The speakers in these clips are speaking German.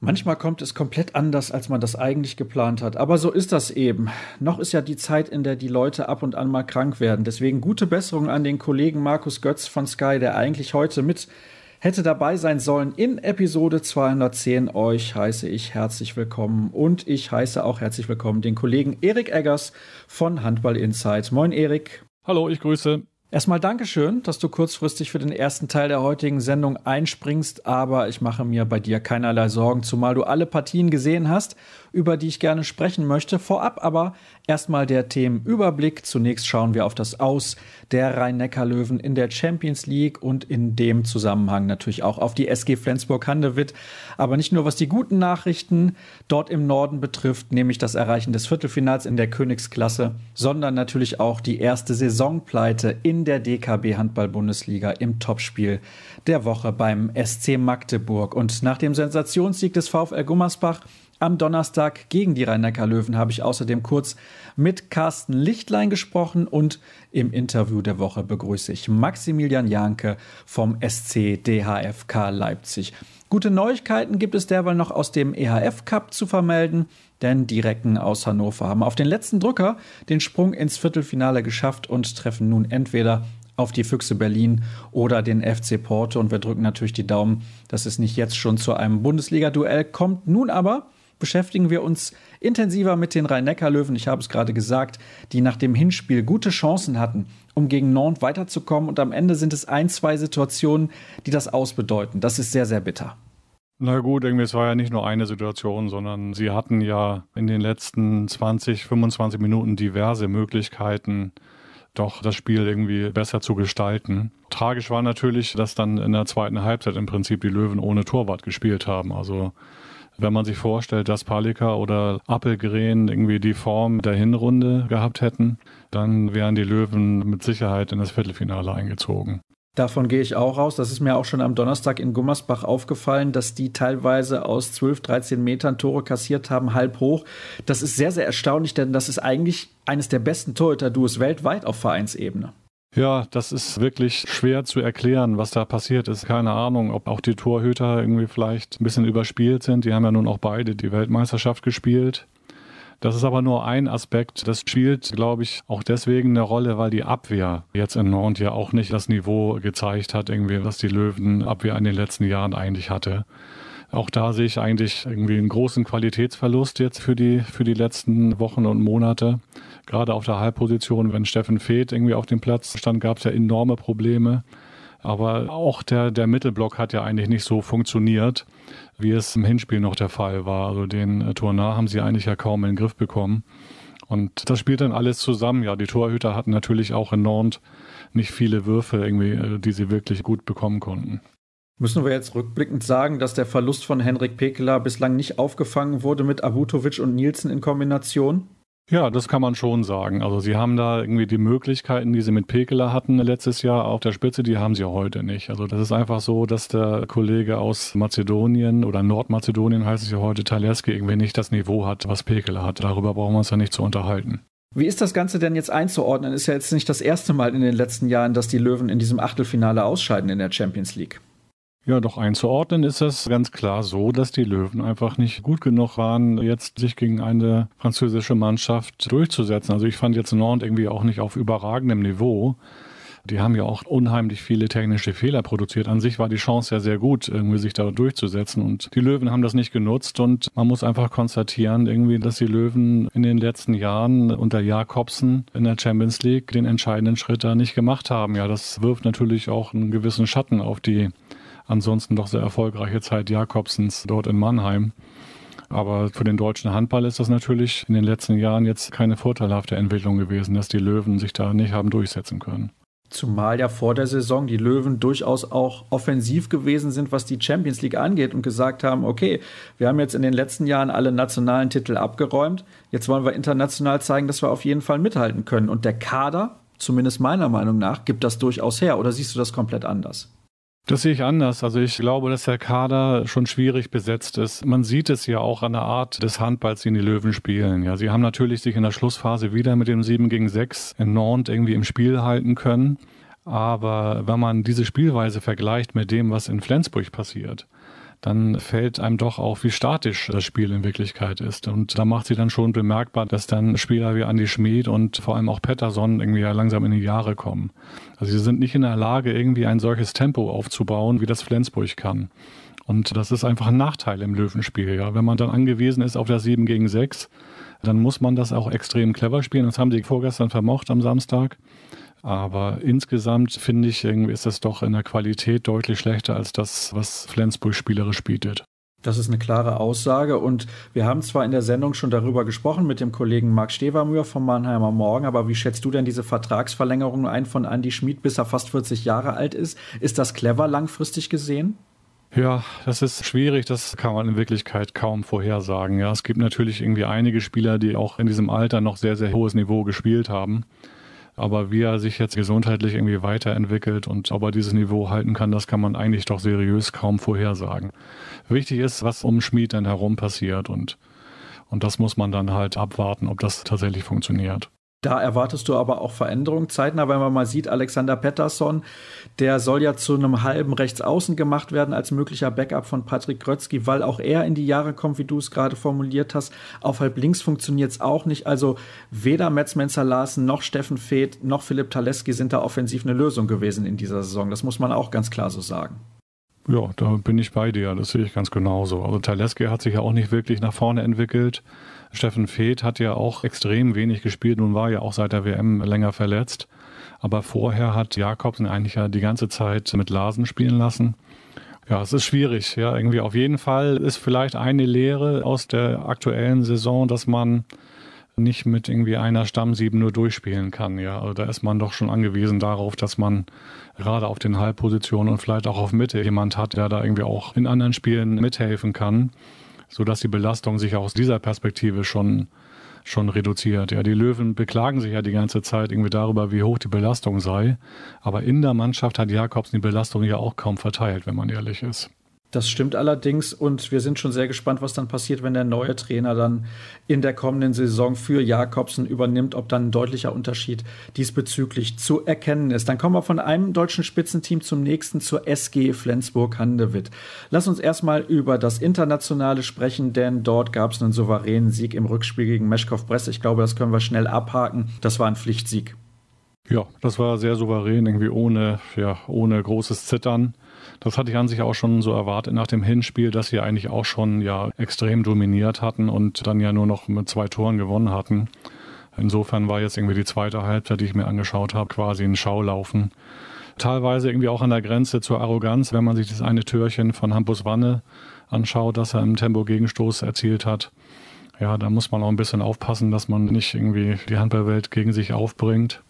Manchmal kommt es komplett anders, als man das eigentlich geplant hat. Aber so ist das eben. Noch ist ja die Zeit, in der die Leute ab und an mal krank werden. Deswegen gute Besserung an den Kollegen Markus Götz von Sky, der eigentlich heute mit hätte dabei sein sollen in Episode 210. Euch heiße ich herzlich willkommen und ich heiße auch herzlich willkommen den Kollegen Erik Eggers von Handball Insight. Moin Erik. Hallo, ich grüße. Erstmal Dankeschön, dass du kurzfristig für den ersten Teil der heutigen Sendung einspringst, aber ich mache mir bei dir keinerlei Sorgen, zumal du alle Partien gesehen hast, über die ich gerne sprechen möchte. Vorab aber erstmal der Themenüberblick. Zunächst schauen wir auf das Aus der Rhein-Neckar-Löwen in der Champions League und in dem Zusammenhang natürlich auch auf die SG Flensburg-Handewitt. Aber nicht nur was die guten Nachrichten dort im Norden betrifft, nämlich das Erreichen des Viertelfinals in der Königsklasse, sondern natürlich auch die erste Saisonpleite in der DKB Handball-Bundesliga im Topspiel der Woche beim SC Magdeburg. Und nach dem Sensationssieg des VfL Gummersbach am Donnerstag gegen die Rhein-Neckar-Löwen habe ich außerdem kurz mit Carsten Lichtlein gesprochen und im Interview der Woche begrüße ich Maximilian Janke vom SC DHFK Leipzig. Gute Neuigkeiten gibt es derweil noch aus dem EHF Cup zu vermelden, denn die Recken aus Hannover haben auf den letzten Drücker den Sprung ins Viertelfinale geschafft und treffen nun entweder auf die Füchse Berlin oder den FC Porto. Und wir drücken natürlich die Daumen, dass es nicht jetzt schon zu einem Bundesliga-Duell kommt. Nun aber beschäftigen wir uns intensiver mit den Rhein-Neckar-Löwen, ich habe es gerade gesagt, die nach dem Hinspiel gute Chancen hatten, um gegen Nantes weiterzukommen. Und am Ende sind es ein, zwei Situationen, die das ausbedeuten. Das ist sehr, sehr bitter. Na gut, irgendwie, es war ja nicht nur eine Situation, sondern sie hatten ja in den letzten 20, 25 Minuten diverse Möglichkeiten, doch das Spiel irgendwie besser zu gestalten. Tragisch war natürlich, dass dann in der zweiten Halbzeit im Prinzip die Löwen ohne Torwart gespielt haben. Also wenn man sich vorstellt, dass Palika oder Appelgren irgendwie die Form der Hinrunde gehabt hätten, dann wären die Löwen mit Sicherheit in das Viertelfinale eingezogen. Davon gehe ich auch raus. Das ist mir auch schon am Donnerstag in Gummersbach aufgefallen, dass die teilweise aus 12, 13 Metern Tore kassiert haben, halb hoch. Das ist sehr, sehr erstaunlich, denn das ist eigentlich eines der besten Torhüter-Duos weltweit auf Vereinsebene. Ja, das ist wirklich schwer zu erklären, was da passiert ist. Keine Ahnung, ob auch die Torhüter irgendwie vielleicht ein bisschen überspielt sind. Die haben ja nun auch beide die Weltmeisterschaft gespielt. Das ist aber nur ein Aspekt. Das spielt, glaube ich, auch deswegen eine Rolle, weil die Abwehr jetzt in Nantes ja auch nicht das Niveau gezeigt hat, irgendwie, was die Löwenabwehr in den letzten Jahren eigentlich hatte. Auch da sehe ich eigentlich irgendwie einen großen Qualitätsverlust jetzt für die, für die letzten Wochen und Monate. Gerade auf der Halbposition, wenn Steffen Feeth irgendwie auf dem Platz stand, gab es ja enorme Probleme. Aber auch der, der Mittelblock hat ja eigentlich nicht so funktioniert, wie es im Hinspiel noch der Fall war. Also den äh, Tournat haben sie eigentlich ja kaum in den Griff bekommen. Und das spielt dann alles zusammen. Ja, die Torhüter hatten natürlich auch in Nantes nicht viele Würfe irgendwie, äh, die sie wirklich gut bekommen konnten. Müssen wir jetzt rückblickend sagen, dass der Verlust von Henrik Pekela bislang nicht aufgefangen wurde mit Abutovic und Nielsen in Kombination? Ja, das kann man schon sagen. Also sie haben da irgendwie die Möglichkeiten, die sie mit Pekela hatten letztes Jahr auf der Spitze, die haben sie heute nicht. Also das ist einfach so, dass der Kollege aus Mazedonien oder Nordmazedonien heißt es ja heute, Taleski, irgendwie nicht das Niveau hat, was Pekela hat. Darüber brauchen wir uns ja nicht zu unterhalten. Wie ist das Ganze denn jetzt einzuordnen? Ist ja jetzt nicht das erste Mal in den letzten Jahren, dass die Löwen in diesem Achtelfinale ausscheiden in der Champions League. Ja, doch einzuordnen ist es ganz klar so, dass die Löwen einfach nicht gut genug waren, jetzt sich gegen eine französische Mannschaft durchzusetzen. Also ich fand jetzt Nantes irgendwie auch nicht auf überragendem Niveau. Die haben ja auch unheimlich viele technische Fehler produziert. An sich war die Chance ja sehr gut, irgendwie sich da durchzusetzen. Und die Löwen haben das nicht genutzt. Und man muss einfach konstatieren, irgendwie, dass die Löwen in den letzten Jahren unter Jakobsen in der Champions League den entscheidenden Schritt da nicht gemacht haben. Ja, das wirft natürlich auch einen gewissen Schatten auf die ansonsten doch sehr erfolgreiche Zeit Jakobsens dort in Mannheim. Aber für den deutschen Handball ist das natürlich in den letzten Jahren jetzt keine vorteilhafte Entwicklung gewesen, dass die Löwen sich da nicht haben durchsetzen können. Zumal ja vor der Saison die Löwen durchaus auch offensiv gewesen sind, was die Champions League angeht und gesagt haben, okay, wir haben jetzt in den letzten Jahren alle nationalen Titel abgeräumt, jetzt wollen wir international zeigen, dass wir auf jeden Fall mithalten können. Und der Kader, zumindest meiner Meinung nach, gibt das durchaus her. Oder siehst du das komplett anders? Das sehe ich anders. Also ich glaube, dass der Kader schon schwierig besetzt ist. Man sieht es ja auch an der Art des Handballs, den die Löwen spielen. Ja, sie haben natürlich sich in der Schlussphase wieder mit dem 7 gegen 6 in Nantes irgendwie im Spiel halten können. Aber wenn man diese Spielweise vergleicht mit dem, was in Flensburg passiert, dann fällt einem doch auf, wie statisch das Spiel in Wirklichkeit ist. Und da macht sie dann schon bemerkbar, dass dann Spieler wie Andy Schmid und vor allem auch Pettersson irgendwie ja langsam in die Jahre kommen. Also sie sind nicht in der Lage, irgendwie ein solches Tempo aufzubauen, wie das Flensburg kann. Und das ist einfach ein Nachteil im Löwenspiel. Ja. Wenn man dann angewiesen ist auf das 7 gegen 6, dann muss man das auch extrem clever spielen. Das haben sie vorgestern vermocht am Samstag. Aber insgesamt finde ich, irgendwie ist das doch in der Qualität deutlich schlechter als das, was Flensburg spielerisch bietet. Das ist eine klare Aussage und wir haben zwar in der Sendung schon darüber gesprochen mit dem Kollegen Marc Stevermühr vom Mannheimer Morgen, aber wie schätzt du denn diese Vertragsverlängerung ein von Andy Schmid, bis er fast 40 Jahre alt ist? Ist das clever langfristig gesehen? Ja, das ist schwierig, das kann man in Wirklichkeit kaum vorhersagen. Ja, es gibt natürlich irgendwie einige Spieler, die auch in diesem Alter noch sehr, sehr hohes Niveau gespielt haben. Aber wie er sich jetzt gesundheitlich irgendwie weiterentwickelt und ob er dieses Niveau halten kann, das kann man eigentlich doch seriös kaum vorhersagen. Wichtig ist, was um Schmied dann herum passiert und, und das muss man dann halt abwarten, ob das tatsächlich funktioniert. Da erwartest du aber auch Veränderungen zeitnah, wenn man mal sieht, Alexander Pettersson, der soll ja zu einem halben Rechtsaußen gemacht werden als möglicher Backup von Patrick Grötzky, weil auch er in die Jahre kommt, wie du es gerade formuliert hast. Auf halb links funktioniert es auch nicht. Also weder Metzmenzer Larsen noch Steffen Feeth noch Philipp Taleski sind da offensiv eine Lösung gewesen in dieser Saison. Das muss man auch ganz klar so sagen. Ja, da bin ich bei dir. Das sehe ich ganz genauso. Also Taleski hat sich ja auch nicht wirklich nach vorne entwickelt. Steffen Feeth hat ja auch extrem wenig gespielt und war ja auch seit der WM länger verletzt. Aber vorher hat Jakobsen eigentlich ja die ganze Zeit mit Larsen spielen lassen. Ja, es ist schwierig. Ja, irgendwie auf jeden Fall ist vielleicht eine Lehre aus der aktuellen Saison, dass man nicht mit irgendwie einer Stammsieben nur durchspielen kann. Ja, also da ist man doch schon angewiesen darauf, dass man gerade auf den Halbpositionen und vielleicht auch auf Mitte jemand hat, der da irgendwie auch in anderen Spielen mithelfen kann sodass die Belastung sich aus dieser Perspektive schon, schon reduziert. Ja, die Löwen beklagen sich ja die ganze Zeit irgendwie darüber, wie hoch die Belastung sei. Aber in der Mannschaft hat Jakobs die Belastung ja auch kaum verteilt, wenn man ehrlich ist. Das stimmt allerdings und wir sind schon sehr gespannt, was dann passiert, wenn der neue Trainer dann in der kommenden Saison für Jakobsen übernimmt, ob dann ein deutlicher Unterschied diesbezüglich zu erkennen ist. Dann kommen wir von einem deutschen Spitzenteam zum nächsten zur SG Flensburg-Handewitt. Lass uns erstmal über das Internationale sprechen, denn dort gab es einen souveränen Sieg im Rückspiel gegen Meschkow-Brest. Ich glaube, das können wir schnell abhaken. Das war ein Pflichtsieg. Ja, das war sehr souverän, irgendwie ohne, ja, ohne großes Zittern. Das hatte ich an sich auch schon so erwartet nach dem Hinspiel, dass sie eigentlich auch schon ja extrem dominiert hatten und dann ja nur noch mit zwei Toren gewonnen hatten. Insofern war jetzt irgendwie die zweite Halbzeit, die ich mir angeschaut habe, quasi ein Schaulaufen. Teilweise irgendwie auch an der Grenze zur Arroganz, wenn man sich das eine Türchen von Hampus Wanne anschaut, das er im Tempo-Gegenstoß erzielt hat. Ja, da muss man auch ein bisschen aufpassen, dass man nicht irgendwie die Handballwelt gegen sich aufbringt.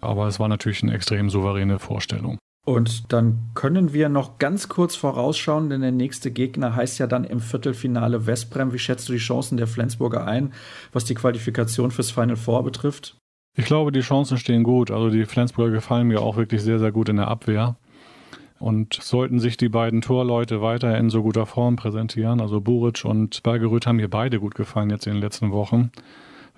Aber es war natürlich eine extrem souveräne Vorstellung. Und dann können wir noch ganz kurz vorausschauen, denn der nächste Gegner heißt ja dann im Viertelfinale Westbrem. Wie schätzt du die Chancen der Flensburger ein, was die Qualifikation fürs Final Four betrifft? Ich glaube, die Chancen stehen gut. Also die Flensburger gefallen mir auch wirklich sehr, sehr gut in der Abwehr. Und sollten sich die beiden Torleute weiter in so guter Form präsentieren, also Buric und Bergerud haben mir beide gut gefallen jetzt in den letzten Wochen,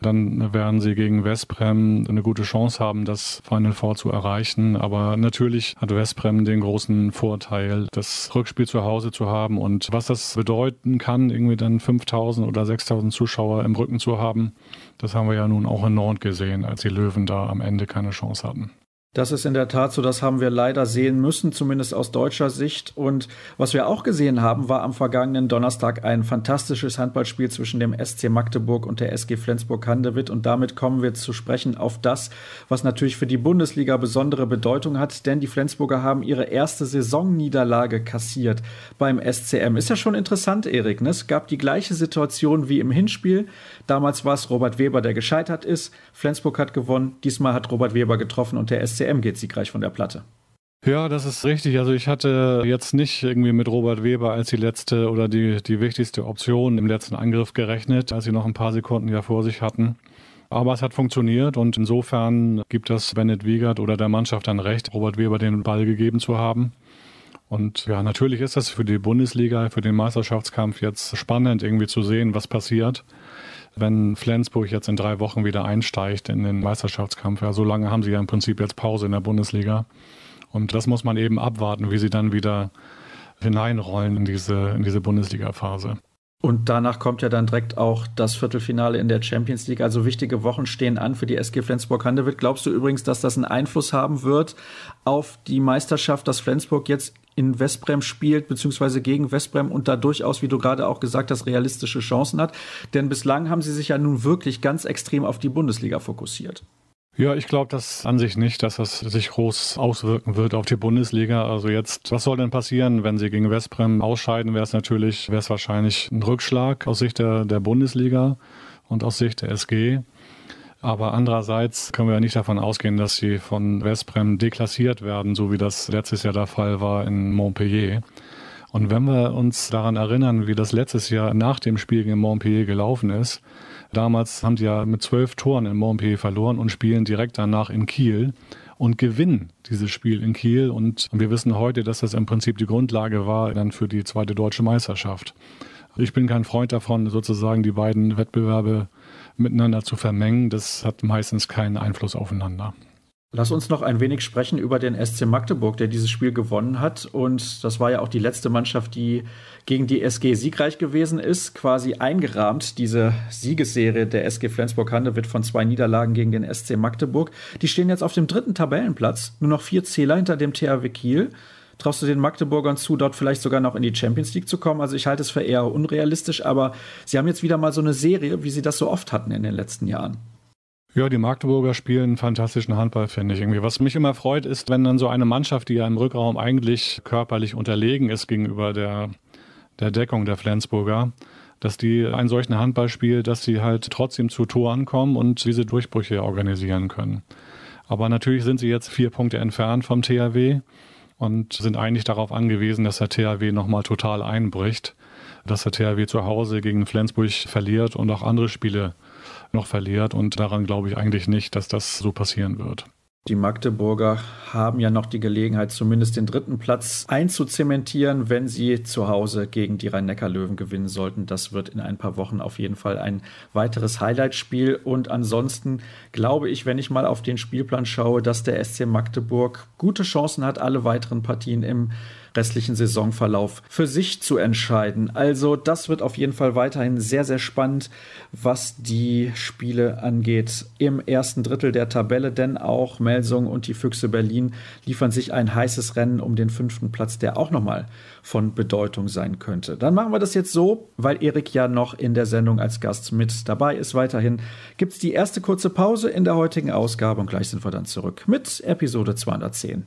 dann werden sie gegen Westbrem eine gute Chance haben, das Final Four zu erreichen. Aber natürlich hat Westbrem den großen Vorteil, das Rückspiel zu Hause zu haben und was das bedeuten kann, irgendwie dann 5000 oder 6000 Zuschauer im Rücken zu haben, das haben wir ja nun auch in Nord gesehen, als die Löwen da am Ende keine Chance hatten. Das ist in der Tat so, das haben wir leider sehen müssen, zumindest aus deutscher Sicht. Und was wir auch gesehen haben, war am vergangenen Donnerstag ein fantastisches Handballspiel zwischen dem SC Magdeburg und der SG Flensburg-Handewitt. Und damit kommen wir zu sprechen auf das, was natürlich für die Bundesliga besondere Bedeutung hat, denn die Flensburger haben ihre erste Saisonniederlage kassiert beim SCM. Ist ja schon interessant, Erik. Ne? Es gab die gleiche Situation wie im Hinspiel. Damals war es Robert Weber, der gescheitert ist. Flensburg hat gewonnen. Diesmal hat Robert Weber getroffen und der SC SCM geht siegreich von der Platte. Ja, das ist richtig. Also ich hatte jetzt nicht irgendwie mit Robert Weber als die letzte oder die, die wichtigste Option im letzten Angriff gerechnet, als sie noch ein paar Sekunden ja vor sich hatten. Aber es hat funktioniert und insofern gibt das Bennett Wiegert oder der Mannschaft dann recht, Robert Weber den Ball gegeben zu haben. Und ja, natürlich ist das für die Bundesliga, für den Meisterschaftskampf jetzt spannend, irgendwie zu sehen, was passiert wenn Flensburg jetzt in drei Wochen wieder einsteigt in den Meisterschaftskampf. Ja, so lange haben sie ja im Prinzip jetzt Pause in der Bundesliga. Und das muss man eben abwarten, wie sie dann wieder hineinrollen in diese, in diese Bundesliga-Phase. Und danach kommt ja dann direkt auch das Viertelfinale in der Champions League. Also wichtige Wochen stehen an für die SG Flensburg-Handewitt. Glaubst du übrigens, dass das einen Einfluss haben wird auf die Meisterschaft, dass Flensburg jetzt in Westbrem spielt, beziehungsweise gegen Westbrem und da durchaus, wie du gerade auch gesagt hast, realistische Chancen hat? Denn bislang haben sie sich ja nun wirklich ganz extrem auf die Bundesliga fokussiert. Ja, ich glaube das an sich nicht, dass das sich groß auswirken wird auf die Bundesliga. Also jetzt, was soll denn passieren, wenn sie gegen Westbrem ausscheiden, wäre es natürlich, wäre es wahrscheinlich ein Rückschlag aus Sicht der, der Bundesliga und aus Sicht der SG. Aber andererseits können wir ja nicht davon ausgehen, dass sie von Westbrem deklassiert werden, so wie das letztes Jahr der Fall war in Montpellier. Und wenn wir uns daran erinnern, wie das letztes Jahr nach dem Spiel gegen Montpellier gelaufen ist, Damals haben sie ja mit zwölf Toren in Montpellier verloren und spielen direkt danach in Kiel und gewinnen dieses Spiel in Kiel. Und wir wissen heute, dass das im Prinzip die Grundlage war dann für die zweite deutsche Meisterschaft. Ich bin kein Freund davon, sozusagen die beiden Wettbewerbe miteinander zu vermengen. Das hat meistens keinen Einfluss aufeinander. Lass uns noch ein wenig sprechen über den SC Magdeburg, der dieses Spiel gewonnen hat. Und das war ja auch die letzte Mannschaft, die gegen die SG siegreich gewesen ist. Quasi eingerahmt, diese Siegesserie der SG Flensburg-Handewitt von zwei Niederlagen gegen den SC Magdeburg. Die stehen jetzt auf dem dritten Tabellenplatz, nur noch vier Zähler hinter dem THW Kiel. Traust du den Magdeburgern zu, dort vielleicht sogar noch in die Champions League zu kommen? Also ich halte es für eher unrealistisch, aber sie haben jetzt wieder mal so eine Serie, wie sie das so oft hatten in den letzten Jahren. Ja, die Magdeburger spielen fantastischen Handball, finde ich irgendwie. Was mich immer freut, ist, wenn dann so eine Mannschaft, die ja im Rückraum eigentlich körperlich unterlegen ist gegenüber der, der Deckung der Flensburger, dass die einen solchen Handball spielt, dass sie halt trotzdem zu Toren kommen und diese Durchbrüche organisieren können. Aber natürlich sind sie jetzt vier Punkte entfernt vom THW und sind eigentlich darauf angewiesen, dass der THW nochmal total einbricht, dass der THW zu Hause gegen Flensburg verliert und auch andere Spiele noch verliert. Und daran glaube ich eigentlich nicht, dass das so passieren wird. Die Magdeburger haben ja noch die Gelegenheit, zumindest den dritten Platz einzuzementieren, wenn sie zu Hause gegen die Rhein-Neckar-Löwen gewinnen sollten. Das wird in ein paar Wochen auf jeden Fall ein weiteres Highlightspiel. Und ansonsten glaube ich, wenn ich mal auf den Spielplan schaue, dass der SC Magdeburg gute Chancen hat, alle weiteren Partien im restlichen Saisonverlauf für sich zu entscheiden. Also das wird auf jeden Fall weiterhin sehr, sehr spannend, was die Spiele angeht im ersten Drittel der Tabelle, denn auch Melsung und die Füchse Berlin liefern sich ein heißes Rennen um den fünften Platz, der auch nochmal von Bedeutung sein könnte. Dann machen wir das jetzt so, weil Erik ja noch in der Sendung als Gast mit dabei ist. Weiterhin gibt es die erste kurze Pause in der heutigen Ausgabe und gleich sind wir dann zurück mit Episode 210.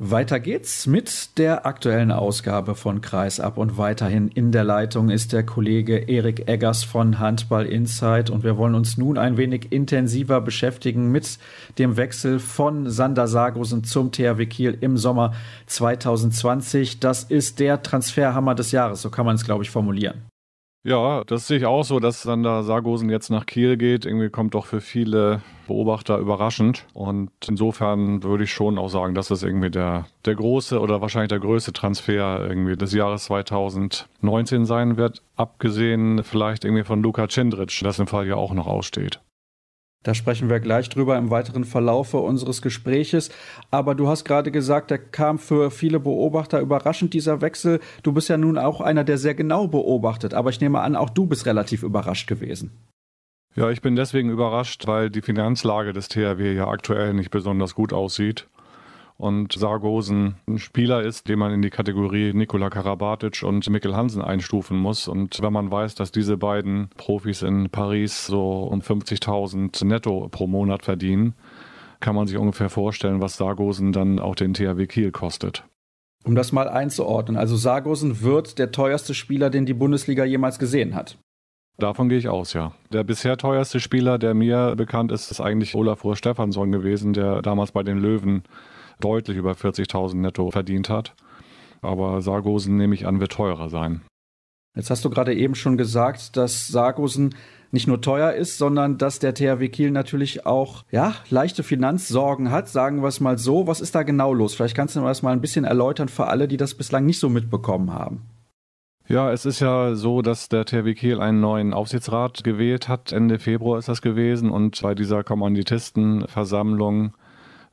Weiter geht's mit der aktuellen Ausgabe von Kreisab und weiterhin in der Leitung ist der Kollege Erik Eggers von Handball Insight und wir wollen uns nun ein wenig intensiver beschäftigen mit dem Wechsel von Sander Sargosen zum THW Kiel im Sommer 2020. Das ist der Transferhammer des Jahres, so kann man es glaube ich formulieren. Ja, das sehe ich auch so, dass dann da Sargosen jetzt nach Kiel geht. Irgendwie kommt doch für viele Beobachter überraschend. Und insofern würde ich schon auch sagen, dass das irgendwie der, der große oder wahrscheinlich der größte Transfer irgendwie des Jahres 2019 sein wird. Abgesehen vielleicht irgendwie von Luka Cendric, das im Fall ja auch noch aussteht. Da sprechen wir gleich drüber im weiteren Verlaufe unseres Gespräches. Aber du hast gerade gesagt, der kam für viele Beobachter überraschend, dieser Wechsel. Du bist ja nun auch einer, der sehr genau beobachtet. Aber ich nehme an, auch du bist relativ überrascht gewesen. Ja, ich bin deswegen überrascht, weil die Finanzlage des THW ja aktuell nicht besonders gut aussieht und Sargosen ein Spieler ist, den man in die Kategorie Nikola Karabatic und Mikkel Hansen einstufen muss. Und wenn man weiß, dass diese beiden Profis in Paris so um 50.000 netto pro Monat verdienen, kann man sich ungefähr vorstellen, was Sargosen dann auch den THW Kiel kostet. Um das mal einzuordnen, also Sargosen wird der teuerste Spieler, den die Bundesliga jemals gesehen hat. Davon gehe ich aus, ja. Der bisher teuerste Spieler, der mir bekannt ist, ist eigentlich Olafur Stefansson gewesen, der damals bei den Löwen deutlich über 40.000 netto verdient hat. Aber Sargosen, nehme ich an, wird teurer sein. Jetzt hast du gerade eben schon gesagt, dass Sargosen nicht nur teuer ist, sondern dass der THW Kiel natürlich auch ja, leichte Finanzsorgen hat, sagen wir es mal so. Was ist da genau los? Vielleicht kannst du das mal ein bisschen erläutern für alle, die das bislang nicht so mitbekommen haben. Ja, es ist ja so, dass der THW Kiel einen neuen Aufsichtsrat gewählt hat. Ende Februar ist das gewesen. Und bei dieser Kommanditistenversammlung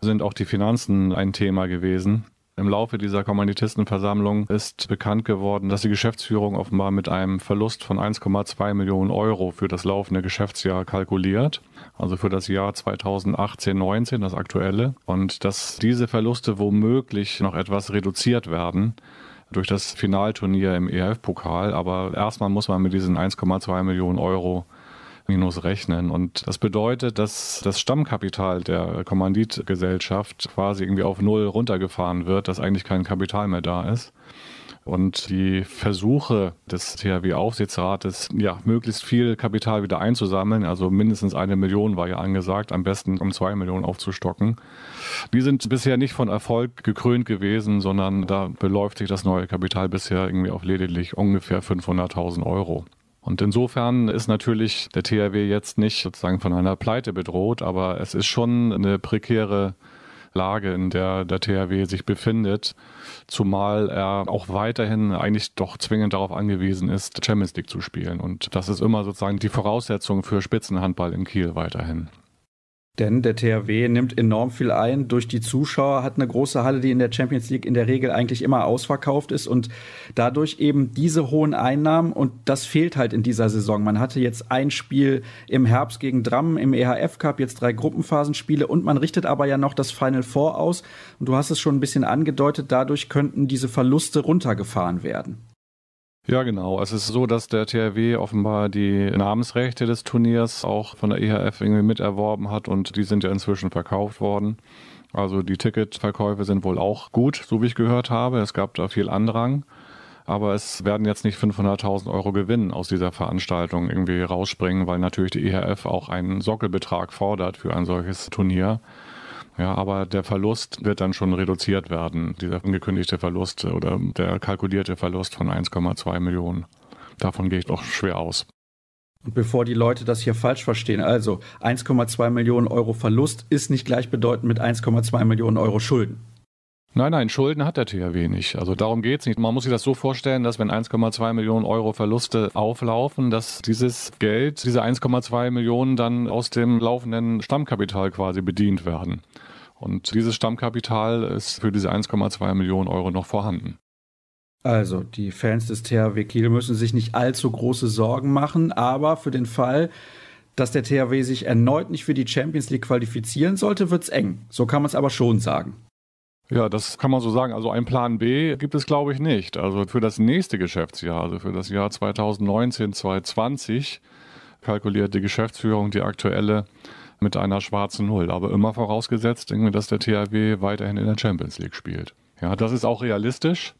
sind auch die Finanzen ein Thema gewesen. Im Laufe dieser Kommanditistenversammlung ist bekannt geworden, dass die Geschäftsführung offenbar mit einem Verlust von 1,2 Millionen Euro für das laufende Geschäftsjahr kalkuliert, also für das Jahr 2018-19, das aktuelle, und dass diese Verluste womöglich noch etwas reduziert werden durch das Finalturnier im ERF-Pokal. Aber erstmal muss man mit diesen 1,2 Millionen Euro minus rechnen. Und das bedeutet, dass das Stammkapital der Kommanditgesellschaft quasi irgendwie auf Null runtergefahren wird, dass eigentlich kein Kapital mehr da ist. Und die Versuche des THW-Aufsichtsrates, ja, möglichst viel Kapital wieder einzusammeln, also mindestens eine Million war ja angesagt, am besten um zwei Millionen aufzustocken, die sind bisher nicht von Erfolg gekrönt gewesen, sondern da beläuft sich das neue Kapital bisher irgendwie auf lediglich ungefähr 500.000 Euro. Und insofern ist natürlich der THW jetzt nicht sozusagen von einer Pleite bedroht, aber es ist schon eine prekäre Lage, in der der THW sich befindet, zumal er auch weiterhin eigentlich doch zwingend darauf angewiesen ist, Champions League zu spielen. Und das ist immer sozusagen die Voraussetzung für Spitzenhandball in Kiel weiterhin. Denn der THW nimmt enorm viel ein. Durch die Zuschauer, hat eine große Halle, die in der Champions League in der Regel eigentlich immer ausverkauft ist. Und dadurch eben diese hohen Einnahmen. Und das fehlt halt in dieser Saison. Man hatte jetzt ein Spiel im Herbst gegen Drammen im EHF Cup, jetzt drei Gruppenphasenspiele. Und man richtet aber ja noch das Final Four aus. Und du hast es schon ein bisschen angedeutet, dadurch könnten diese Verluste runtergefahren werden. Ja, genau. Es ist so, dass der THW offenbar die Namensrechte des Turniers auch von der EHF irgendwie miterworben hat und die sind ja inzwischen verkauft worden. Also die Ticketverkäufe sind wohl auch gut, so wie ich gehört habe. Es gab da viel Andrang. Aber es werden jetzt nicht 500.000 Euro Gewinn aus dieser Veranstaltung irgendwie rausspringen, weil natürlich die EHF auch einen Sockelbetrag fordert für ein solches Turnier. Ja, aber der Verlust wird dann schon reduziert werden, dieser angekündigte Verlust oder der kalkulierte Verlust von 1,2 Millionen. Davon gehe ich doch schwer aus. Und bevor die Leute das hier falsch verstehen, also 1,2 Millionen Euro Verlust ist nicht gleichbedeutend mit 1,2 Millionen Euro Schulden. Nein, nein, Schulden hat der THW nicht. Also darum geht es nicht. Man muss sich das so vorstellen, dass wenn 1,2 Millionen Euro Verluste auflaufen, dass dieses Geld, diese 1,2 Millionen dann aus dem laufenden Stammkapital quasi bedient werden. Und dieses Stammkapital ist für diese 1,2 Millionen Euro noch vorhanden. Also, die Fans des THW Kiel müssen sich nicht allzu große Sorgen machen, aber für den Fall, dass der THW sich erneut nicht für die Champions League qualifizieren sollte, wird es eng. So kann man es aber schon sagen. Ja, das kann man so sagen. Also ein Plan B gibt es, glaube ich, nicht. Also für das nächste Geschäftsjahr, also für das Jahr 2019, 2020, kalkuliert die Geschäftsführung die aktuelle mit einer schwarzen Null. Aber immer vorausgesetzt, dass der THW weiterhin in der Champions League spielt. Ja, das ist auch realistisch.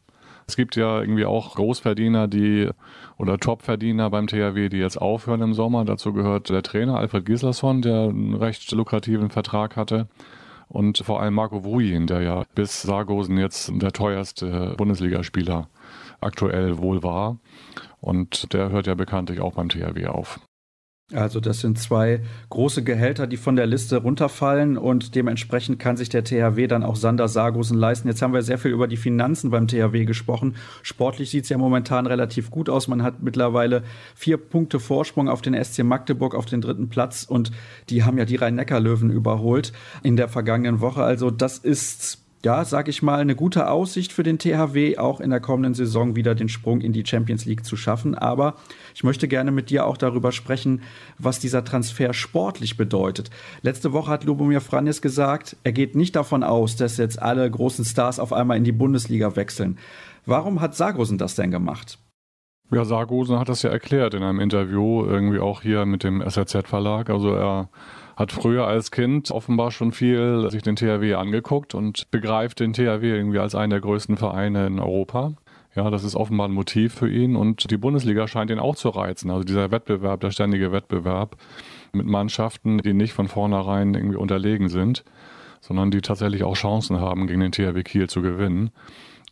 Es gibt ja irgendwie auch Großverdiener, die oder Topverdiener beim THW, die jetzt aufhören im Sommer. Dazu gehört der Trainer Alfred Gislason, der einen recht lukrativen Vertrag hatte und vor allem Marco Wujin, der ja bis Sargosen jetzt der teuerste Bundesligaspieler aktuell wohl war. Und der hört ja bekanntlich auch beim THW auf. Also das sind zwei große Gehälter, die von der Liste runterfallen und dementsprechend kann sich der THW dann auch Sander Sargosen leisten. Jetzt haben wir sehr viel über die Finanzen beim THW gesprochen. Sportlich sieht es ja momentan relativ gut aus. Man hat mittlerweile vier Punkte Vorsprung auf den SC Magdeburg auf den dritten Platz und die haben ja die Rhein-Neckar-Löwen überholt in der vergangenen Woche. Also das ist ja, sag ich mal, eine gute Aussicht für den THW, auch in der kommenden Saison wieder den Sprung in die Champions League zu schaffen. Aber ich möchte gerne mit dir auch darüber sprechen, was dieser Transfer sportlich bedeutet. Letzte Woche hat Lubomir Franjes gesagt, er geht nicht davon aus, dass jetzt alle großen Stars auf einmal in die Bundesliga wechseln. Warum hat Sargosen das denn gemacht? Ja, Sargosen hat das ja erklärt in einem Interview, irgendwie auch hier mit dem SRZ-Verlag. Also er hat früher als Kind offenbar schon viel sich den THW angeguckt und begreift den THW irgendwie als einen der größten Vereine in Europa. Ja, das ist offenbar ein Motiv für ihn und die Bundesliga scheint ihn auch zu reizen. Also dieser Wettbewerb, der ständige Wettbewerb mit Mannschaften, die nicht von vornherein irgendwie unterlegen sind, sondern die tatsächlich auch Chancen haben, gegen den THW Kiel zu gewinnen.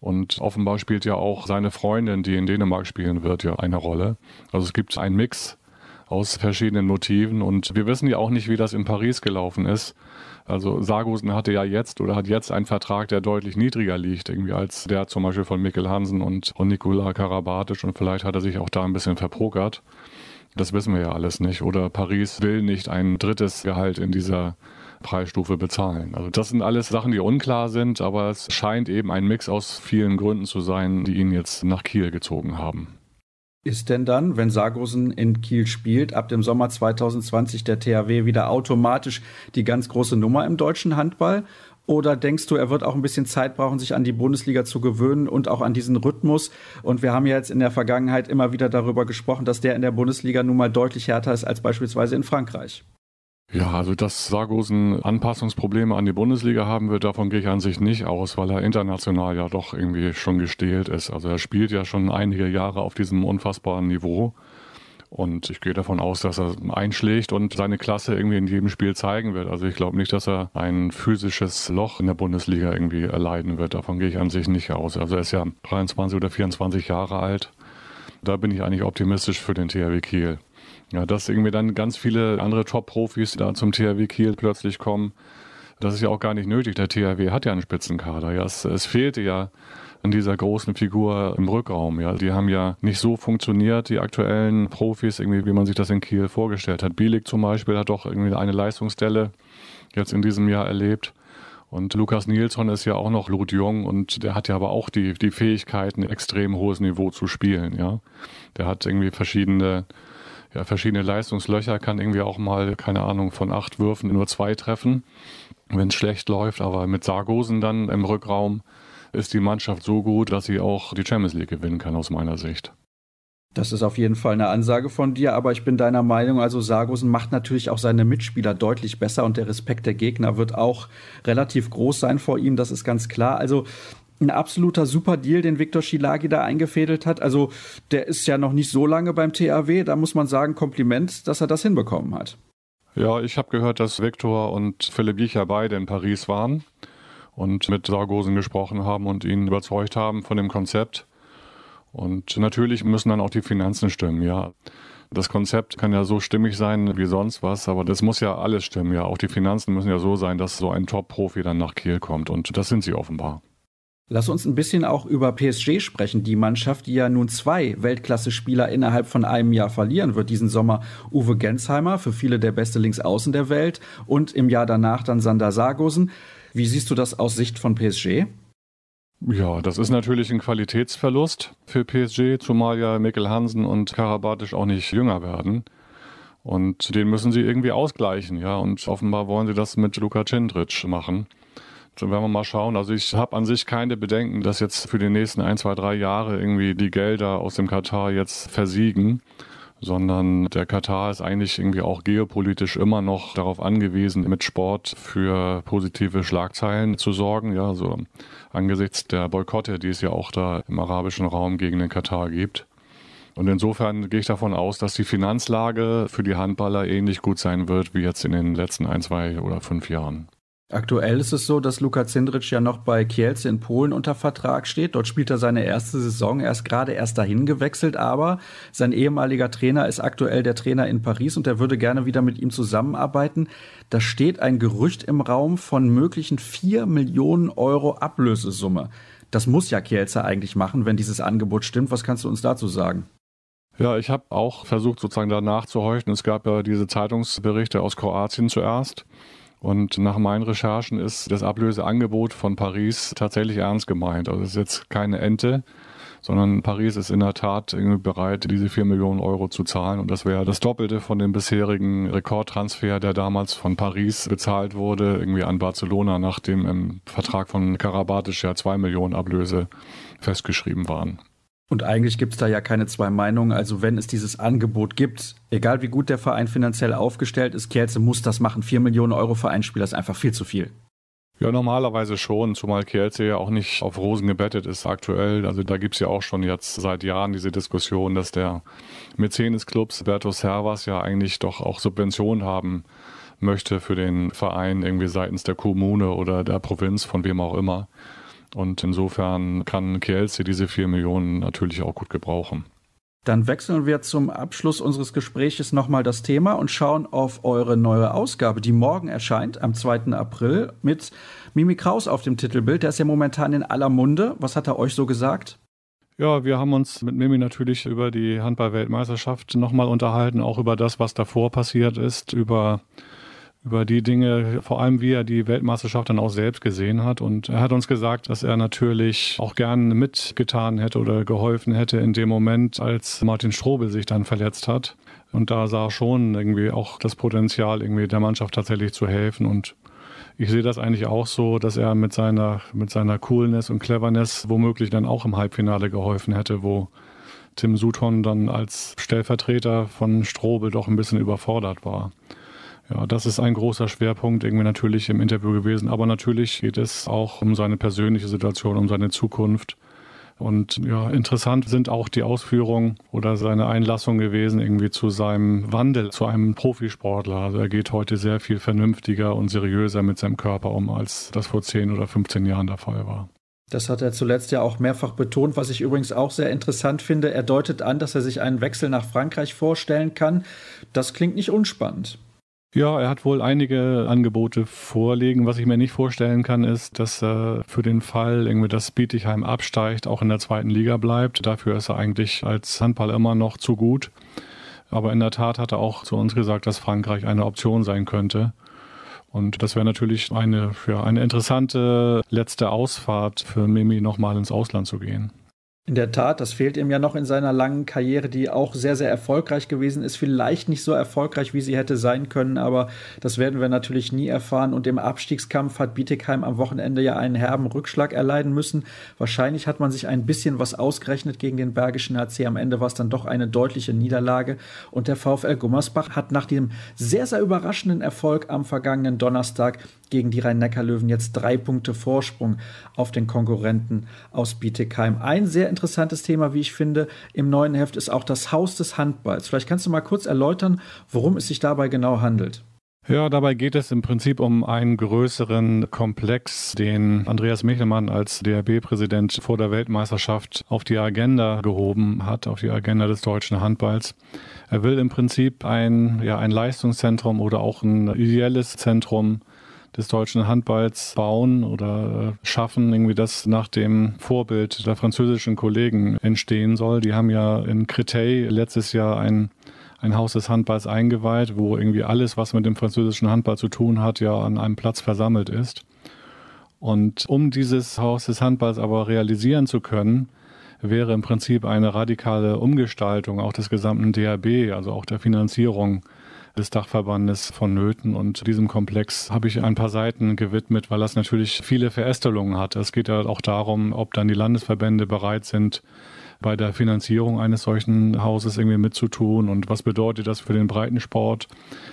Und offenbar spielt ja auch seine Freundin, die in Dänemark spielen wird, ja eine Rolle. Also es gibt einen Mix aus verschiedenen Motiven. Und wir wissen ja auch nicht, wie das in Paris gelaufen ist. Also Sargusen hatte ja jetzt oder hat jetzt einen Vertrag, der deutlich niedriger liegt, irgendwie als der zum Beispiel von Mikkel Hansen und, und Nikola Karabatic. Und vielleicht hat er sich auch da ein bisschen verprokert. Das wissen wir ja alles nicht. Oder Paris will nicht ein drittes Gehalt in dieser Preisstufe bezahlen. Also das sind alles Sachen, die unklar sind, aber es scheint eben ein Mix aus vielen Gründen zu sein, die ihn jetzt nach Kiel gezogen haben. Ist denn dann, wenn Sargosen in Kiel spielt, ab dem Sommer 2020 der THW wieder automatisch die ganz große Nummer im deutschen Handball? Oder denkst du, er wird auch ein bisschen Zeit brauchen, sich an die Bundesliga zu gewöhnen und auch an diesen Rhythmus? Und wir haben ja jetzt in der Vergangenheit immer wieder darüber gesprochen, dass der in der Bundesliga nun mal deutlich härter ist als beispielsweise in Frankreich. Ja, also dass Sargosen Anpassungsprobleme an die Bundesliga haben wird, davon gehe ich an sich nicht aus, weil er international ja doch irgendwie schon gestählt ist. Also er spielt ja schon einige Jahre auf diesem unfassbaren Niveau. Und ich gehe davon aus, dass er einschlägt und seine Klasse irgendwie in jedem Spiel zeigen wird. Also ich glaube nicht, dass er ein physisches Loch in der Bundesliga irgendwie erleiden wird. Davon gehe ich an sich nicht aus. Also er ist ja 23 oder 24 Jahre alt. Da bin ich eigentlich optimistisch für den THW Kiel. Ja, dass irgendwie dann ganz viele andere Top-Profis da zum THW Kiel plötzlich kommen, das ist ja auch gar nicht nötig. Der THW hat ja einen Spitzenkader. Ja, es, es fehlte ja an dieser großen Figur im Rückraum. Ja, die haben ja nicht so funktioniert, die aktuellen Profis, irgendwie, wie man sich das in Kiel vorgestellt hat. Bielik zum Beispiel hat doch irgendwie eine Leistungsstelle jetzt in diesem Jahr erlebt. Und Lukas Nilsson ist ja auch noch blutjung und der hat ja aber auch die, die Fähigkeiten, extrem hohes Niveau zu spielen, ja. Der hat irgendwie verschiedene ja, verschiedene Leistungslöcher, kann irgendwie auch mal, keine Ahnung, von acht Würfen nur zwei treffen, wenn es schlecht läuft. Aber mit Sargosen dann im Rückraum ist die Mannschaft so gut, dass sie auch die Champions League gewinnen kann, aus meiner Sicht. Das ist auf jeden Fall eine Ansage von dir, aber ich bin deiner Meinung, also Sargosen macht natürlich auch seine Mitspieler deutlich besser und der Respekt der Gegner wird auch relativ groß sein vor ihm, das ist ganz klar. Also ein absoluter super Deal, den Viktor Schilagi da eingefädelt hat. Also der ist ja noch nicht so lange beim THW. Da muss man sagen, Kompliment, dass er das hinbekommen hat. Ja, ich habe gehört, dass Viktor und Philipp Giecher beide in Paris waren und mit Sargosen gesprochen haben und ihn überzeugt haben von dem Konzept. Und natürlich müssen dann auch die Finanzen stimmen, ja. Das Konzept kann ja so stimmig sein wie sonst was, aber das muss ja alles stimmen, ja. Auch die Finanzen müssen ja so sein, dass so ein Top-Profi dann nach Kiel kommt. Und das sind sie offenbar. Lass uns ein bisschen auch über PSG sprechen, die Mannschaft, die ja nun zwei Weltklasse-Spieler innerhalb von einem Jahr verlieren wird. Diesen Sommer Uwe Gensheimer, für viele der beste Linksaußen der Welt, und im Jahr danach dann Sander Sargosen. Wie siehst du das aus Sicht von PSG? Ja, das ist natürlich ein Qualitätsverlust für PSG, zumal ja Mikkel Hansen und Karabatic auch nicht jünger werden. Und den müssen sie irgendwie ausgleichen, ja. Und offenbar wollen sie das mit Luka Cindric machen. Werden wir mal schauen. Also ich habe an sich keine Bedenken, dass jetzt für die nächsten ein, zwei, drei Jahre irgendwie die Gelder aus dem Katar jetzt versiegen sondern der Katar ist eigentlich irgendwie auch geopolitisch immer noch darauf angewiesen, mit Sport für positive Schlagzeilen zu sorgen. Ja, so angesichts der Boykotte, die es ja auch da im arabischen Raum gegen den Katar gibt. Und insofern gehe ich davon aus, dass die Finanzlage für die Handballer ähnlich gut sein wird wie jetzt in den letzten ein, zwei oder fünf Jahren. Aktuell ist es so, dass Luka Zindric ja noch bei Kielce in Polen unter Vertrag steht. Dort spielt er seine erste Saison. Er ist gerade erst dahin gewechselt, aber sein ehemaliger Trainer ist aktuell der Trainer in Paris und er würde gerne wieder mit ihm zusammenarbeiten. Da steht ein Gerücht im Raum von möglichen vier Millionen Euro Ablösesumme. Das muss ja Kielce eigentlich machen, wenn dieses Angebot stimmt. Was kannst du uns dazu sagen? Ja, ich habe auch versucht, sozusagen danach zu horchen. Es gab ja diese Zeitungsberichte aus Kroatien zuerst. Und nach meinen Recherchen ist das Ablöseangebot von Paris tatsächlich ernst gemeint. Also es ist jetzt keine Ente, sondern Paris ist in der Tat bereit, diese vier Millionen Euro zu zahlen. Und das wäre das Doppelte von dem bisherigen Rekordtransfer, der damals von Paris bezahlt wurde, irgendwie an Barcelona, nachdem im Vertrag von Karabatic ja zwei Millionen Ablöse festgeschrieben waren. Und eigentlich gibt es da ja keine zwei Meinungen. Also wenn es dieses Angebot gibt, egal wie gut der Verein finanziell aufgestellt ist, Kielce muss das machen. Vier Millionen Euro Vereinsspieler ist einfach viel zu viel. Ja, normalerweise schon, zumal Kielce ja auch nicht auf Rosen gebettet ist aktuell. Also da gibt es ja auch schon jetzt seit Jahren diese Diskussion, dass der Mäzen Clubs, Berto Servas, ja eigentlich doch auch Subventionen haben möchte für den Verein irgendwie seitens der Kommune oder der Provinz, von wem auch immer. Und insofern kann Kielce diese vier Millionen natürlich auch gut gebrauchen. Dann wechseln wir zum Abschluss unseres Gespräches nochmal das Thema und schauen auf eure neue Ausgabe, die morgen erscheint, am 2. April, mit Mimi Kraus auf dem Titelbild. Der ist ja momentan in aller Munde. Was hat er euch so gesagt? Ja, wir haben uns mit Mimi natürlich über die Handball-Weltmeisterschaft nochmal unterhalten, auch über das, was davor passiert ist, über über die Dinge, vor allem wie er die Weltmeisterschaft dann auch selbst gesehen hat. Und er hat uns gesagt, dass er natürlich auch gerne mitgetan hätte oder geholfen hätte in dem Moment, als Martin Strobel sich dann verletzt hat. Und da sah schon irgendwie auch das Potenzial, irgendwie der Mannschaft tatsächlich zu helfen. Und ich sehe das eigentlich auch so, dass er mit seiner, mit seiner Coolness und Cleverness womöglich dann auch im Halbfinale geholfen hätte, wo Tim Sutton dann als Stellvertreter von Strobel doch ein bisschen überfordert war. Ja, das ist ein großer Schwerpunkt irgendwie natürlich im Interview gewesen. Aber natürlich geht es auch um seine persönliche Situation, um seine Zukunft. Und ja, interessant sind auch die Ausführungen oder seine Einlassung gewesen irgendwie zu seinem Wandel zu einem Profisportler. Also er geht heute sehr viel vernünftiger und seriöser mit seinem Körper um, als das vor 10 oder 15 Jahren der Fall war. Das hat er zuletzt ja auch mehrfach betont, was ich übrigens auch sehr interessant finde. Er deutet an, dass er sich einen Wechsel nach Frankreich vorstellen kann. Das klingt nicht unspannend. Ja, er hat wohl einige Angebote vorliegen. Was ich mir nicht vorstellen kann, ist, dass er für den Fall, irgendwie, dass Bietigheim absteigt, auch in der zweiten Liga bleibt. Dafür ist er eigentlich als Handball immer noch zu gut. Aber in der Tat hat er auch zu uns gesagt, dass Frankreich eine Option sein könnte. Und das wäre natürlich eine, ja, eine interessante letzte Ausfahrt für Mimi, nochmal ins Ausland zu gehen. In der Tat, das fehlt ihm ja noch in seiner langen Karriere, die auch sehr, sehr erfolgreich gewesen ist. Vielleicht nicht so erfolgreich, wie sie hätte sein können, aber das werden wir natürlich nie erfahren. Und im Abstiegskampf hat Bietigheim am Wochenende ja einen herben Rückschlag erleiden müssen. Wahrscheinlich hat man sich ein bisschen was ausgerechnet gegen den Bergischen HC. Am Ende war es dann doch eine deutliche Niederlage. Und der VfL Gummersbach hat nach dem sehr, sehr überraschenden Erfolg am vergangenen Donnerstag gegen die Rhein-Neckar-Löwen jetzt drei Punkte Vorsprung auf den Konkurrenten aus Bietigheim. Ein sehr interessantes Thema, wie ich finde, im neuen Heft ist auch das Haus des Handballs. Vielleicht kannst du mal kurz erläutern, worum es sich dabei genau handelt. Ja, dabei geht es im Prinzip um einen größeren Komplex, den Andreas Michelmann als DRB-Präsident vor der Weltmeisterschaft auf die Agenda gehoben hat, auf die Agenda des deutschen Handballs. Er will im Prinzip ein, ja, ein Leistungszentrum oder auch ein ideelles Zentrum des deutschen Handballs bauen oder äh, schaffen, irgendwie das nach dem Vorbild der französischen Kollegen entstehen soll. Die haben ja in Créteil letztes Jahr ein ein Haus des Handballs eingeweiht, wo irgendwie alles, was mit dem französischen Handball zu tun hat, ja an einem Platz versammelt ist. Und um dieses Haus des Handballs aber realisieren zu können, wäre im Prinzip eine radikale Umgestaltung auch des gesamten DRB, also auch der Finanzierung des Dachverbandes vonnöten. Und diesem Komplex habe ich ein paar Seiten gewidmet, weil das natürlich viele Verästelungen hat. Es geht ja auch darum, ob dann die Landesverbände bereit sind, bei der Finanzierung eines solchen Hauses irgendwie mitzutun und was bedeutet das für den Breitensport,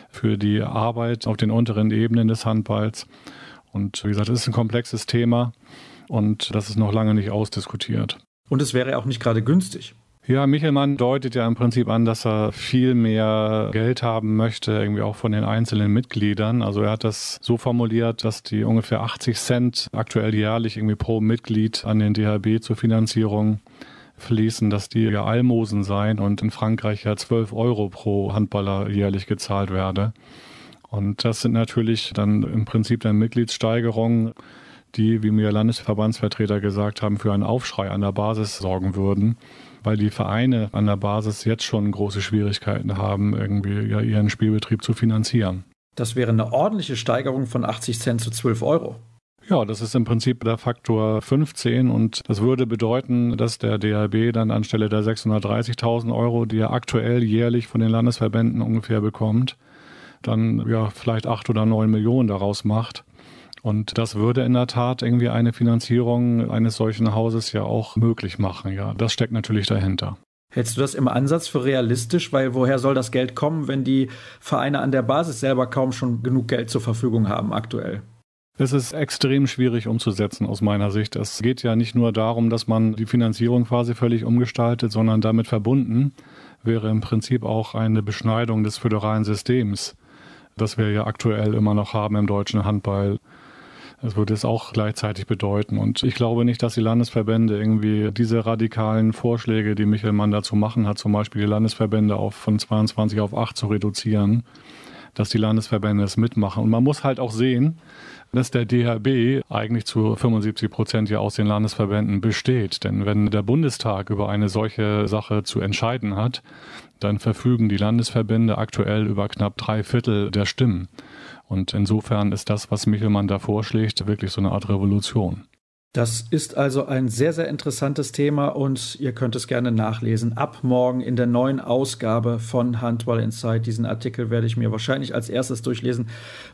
für die Arbeit auf den unteren Ebenen des Handballs. Und wie gesagt, es ist ein komplexes Thema und das ist noch lange nicht ausdiskutiert. Und es wäre auch nicht gerade günstig. Ja, Michelmann deutet ja im Prinzip an, dass er viel mehr Geld haben möchte, irgendwie auch von den einzelnen Mitgliedern. Also er hat das so formuliert, dass die ungefähr 80 Cent aktuell jährlich irgendwie pro Mitglied an den DHB zur Finanzierung fließen, dass die ja Almosen seien und in Frankreich ja 12 Euro pro Handballer jährlich gezahlt werde. Und das sind natürlich dann im Prinzip dann Mitgliedssteigerungen, die, wie mir Landesverbandsvertreter gesagt haben, für einen Aufschrei an der Basis sorgen würden weil die Vereine an der Basis jetzt schon große Schwierigkeiten haben, irgendwie ja ihren Spielbetrieb zu finanzieren. Das wäre eine ordentliche Steigerung von 80 Cent zu 12 Euro. Ja, das ist im Prinzip der Faktor 15 und das würde bedeuten, dass der DRB dann anstelle der 630.000 Euro, die er aktuell jährlich von den Landesverbänden ungefähr bekommt, dann ja vielleicht acht oder neun Millionen daraus macht. Und das würde in der Tat irgendwie eine Finanzierung eines solchen Hauses ja auch möglich machen. Ja, das steckt natürlich dahinter. Hältst du das im Ansatz für realistisch? Weil woher soll das Geld kommen, wenn die Vereine an der Basis selber kaum schon genug Geld zur Verfügung haben aktuell? Es ist extrem schwierig umzusetzen aus meiner Sicht. Es geht ja nicht nur darum, dass man die Finanzierung quasi völlig umgestaltet, sondern damit verbunden wäre im Prinzip auch eine Beschneidung des föderalen Systems, das wir ja aktuell immer noch haben im deutschen Handball. Das würde es auch gleichzeitig bedeuten. Und ich glaube nicht, dass die Landesverbände irgendwie diese radikalen Vorschläge, die Michael Mann dazu machen hat, zum Beispiel die Landesverbände auf, von 22 auf 8 zu reduzieren, dass die Landesverbände es mitmachen. Und man muss halt auch sehen, dass der DHB eigentlich zu 75 Prozent ja aus den Landesverbänden besteht. Denn wenn der Bundestag über eine solche Sache zu entscheiden hat, dann verfügen die Landesverbände aktuell über knapp drei Viertel der Stimmen. Und insofern ist das, was Michelmann da vorschlägt, wirklich so eine Art Revolution. Das ist also ein sehr, sehr interessantes Thema und ihr könnt es gerne nachlesen. Ab morgen in der neuen Ausgabe von Handball Inside. Diesen Artikel werde ich mir wahrscheinlich als erstes durchlesen,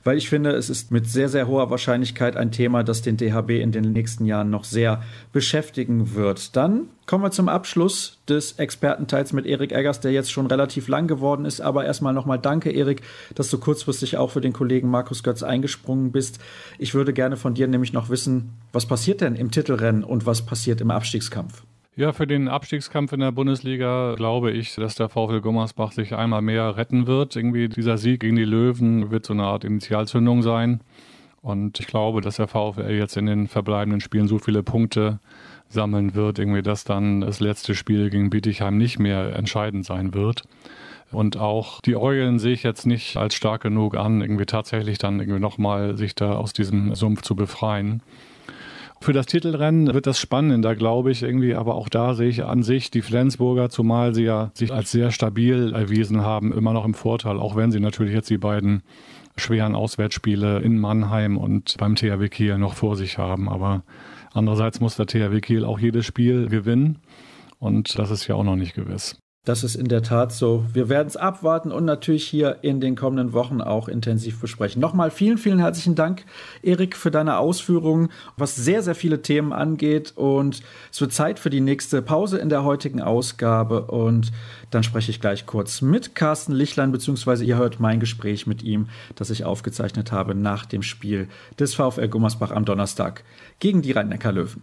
weil ich finde, es ist mit sehr, sehr hoher Wahrscheinlichkeit ein Thema, das den DHB in den nächsten Jahren noch sehr beschäftigen wird. Dann Kommen wir zum Abschluss des Expertenteils mit Erik Eggers, der jetzt schon relativ lang geworden ist. Aber erstmal nochmal danke, Erik, dass du kurzfristig auch für den Kollegen Markus Götz eingesprungen bist. Ich würde gerne von dir nämlich noch wissen, was passiert denn im Titelrennen und was passiert im Abstiegskampf? Ja, für den Abstiegskampf in der Bundesliga glaube ich, dass der VfL Gummersbach sich einmal mehr retten wird. Irgendwie dieser Sieg gegen die Löwen wird so eine Art Initialzündung sein. Und ich glaube, dass der VfL jetzt in den verbleibenden Spielen so viele Punkte sammeln wird, irgendwie, dass dann das letzte Spiel gegen Bietigheim nicht mehr entscheidend sein wird. Und auch die Eulen sehe ich jetzt nicht als stark genug an, irgendwie tatsächlich dann irgendwie nochmal sich da aus diesem Sumpf zu befreien. Für das Titelrennen wird das spannender, glaube ich, irgendwie, aber auch da sehe ich an sich die Flensburger, zumal sie ja sich als sehr stabil erwiesen haben, immer noch im Vorteil, auch wenn sie natürlich jetzt die beiden schweren Auswärtsspiele in Mannheim und beim THW Kiel noch vor sich haben. Aber Andererseits muss der THW Kiel auch jedes Spiel gewinnen und das ist ja auch noch nicht gewiss. Das ist in der Tat so. Wir werden es abwarten und natürlich hier in den kommenden Wochen auch intensiv besprechen. Nochmal vielen, vielen herzlichen Dank, Erik, für deine Ausführungen, was sehr, sehr viele Themen angeht. Und es wird Zeit für die nächste Pause in der heutigen Ausgabe. Und dann spreche ich gleich kurz mit Carsten Lichlein, beziehungsweise ihr hört mein Gespräch mit ihm, das ich aufgezeichnet habe nach dem Spiel des VfL Gummersbach am Donnerstag gegen die Rhein-Neckar-Löwen.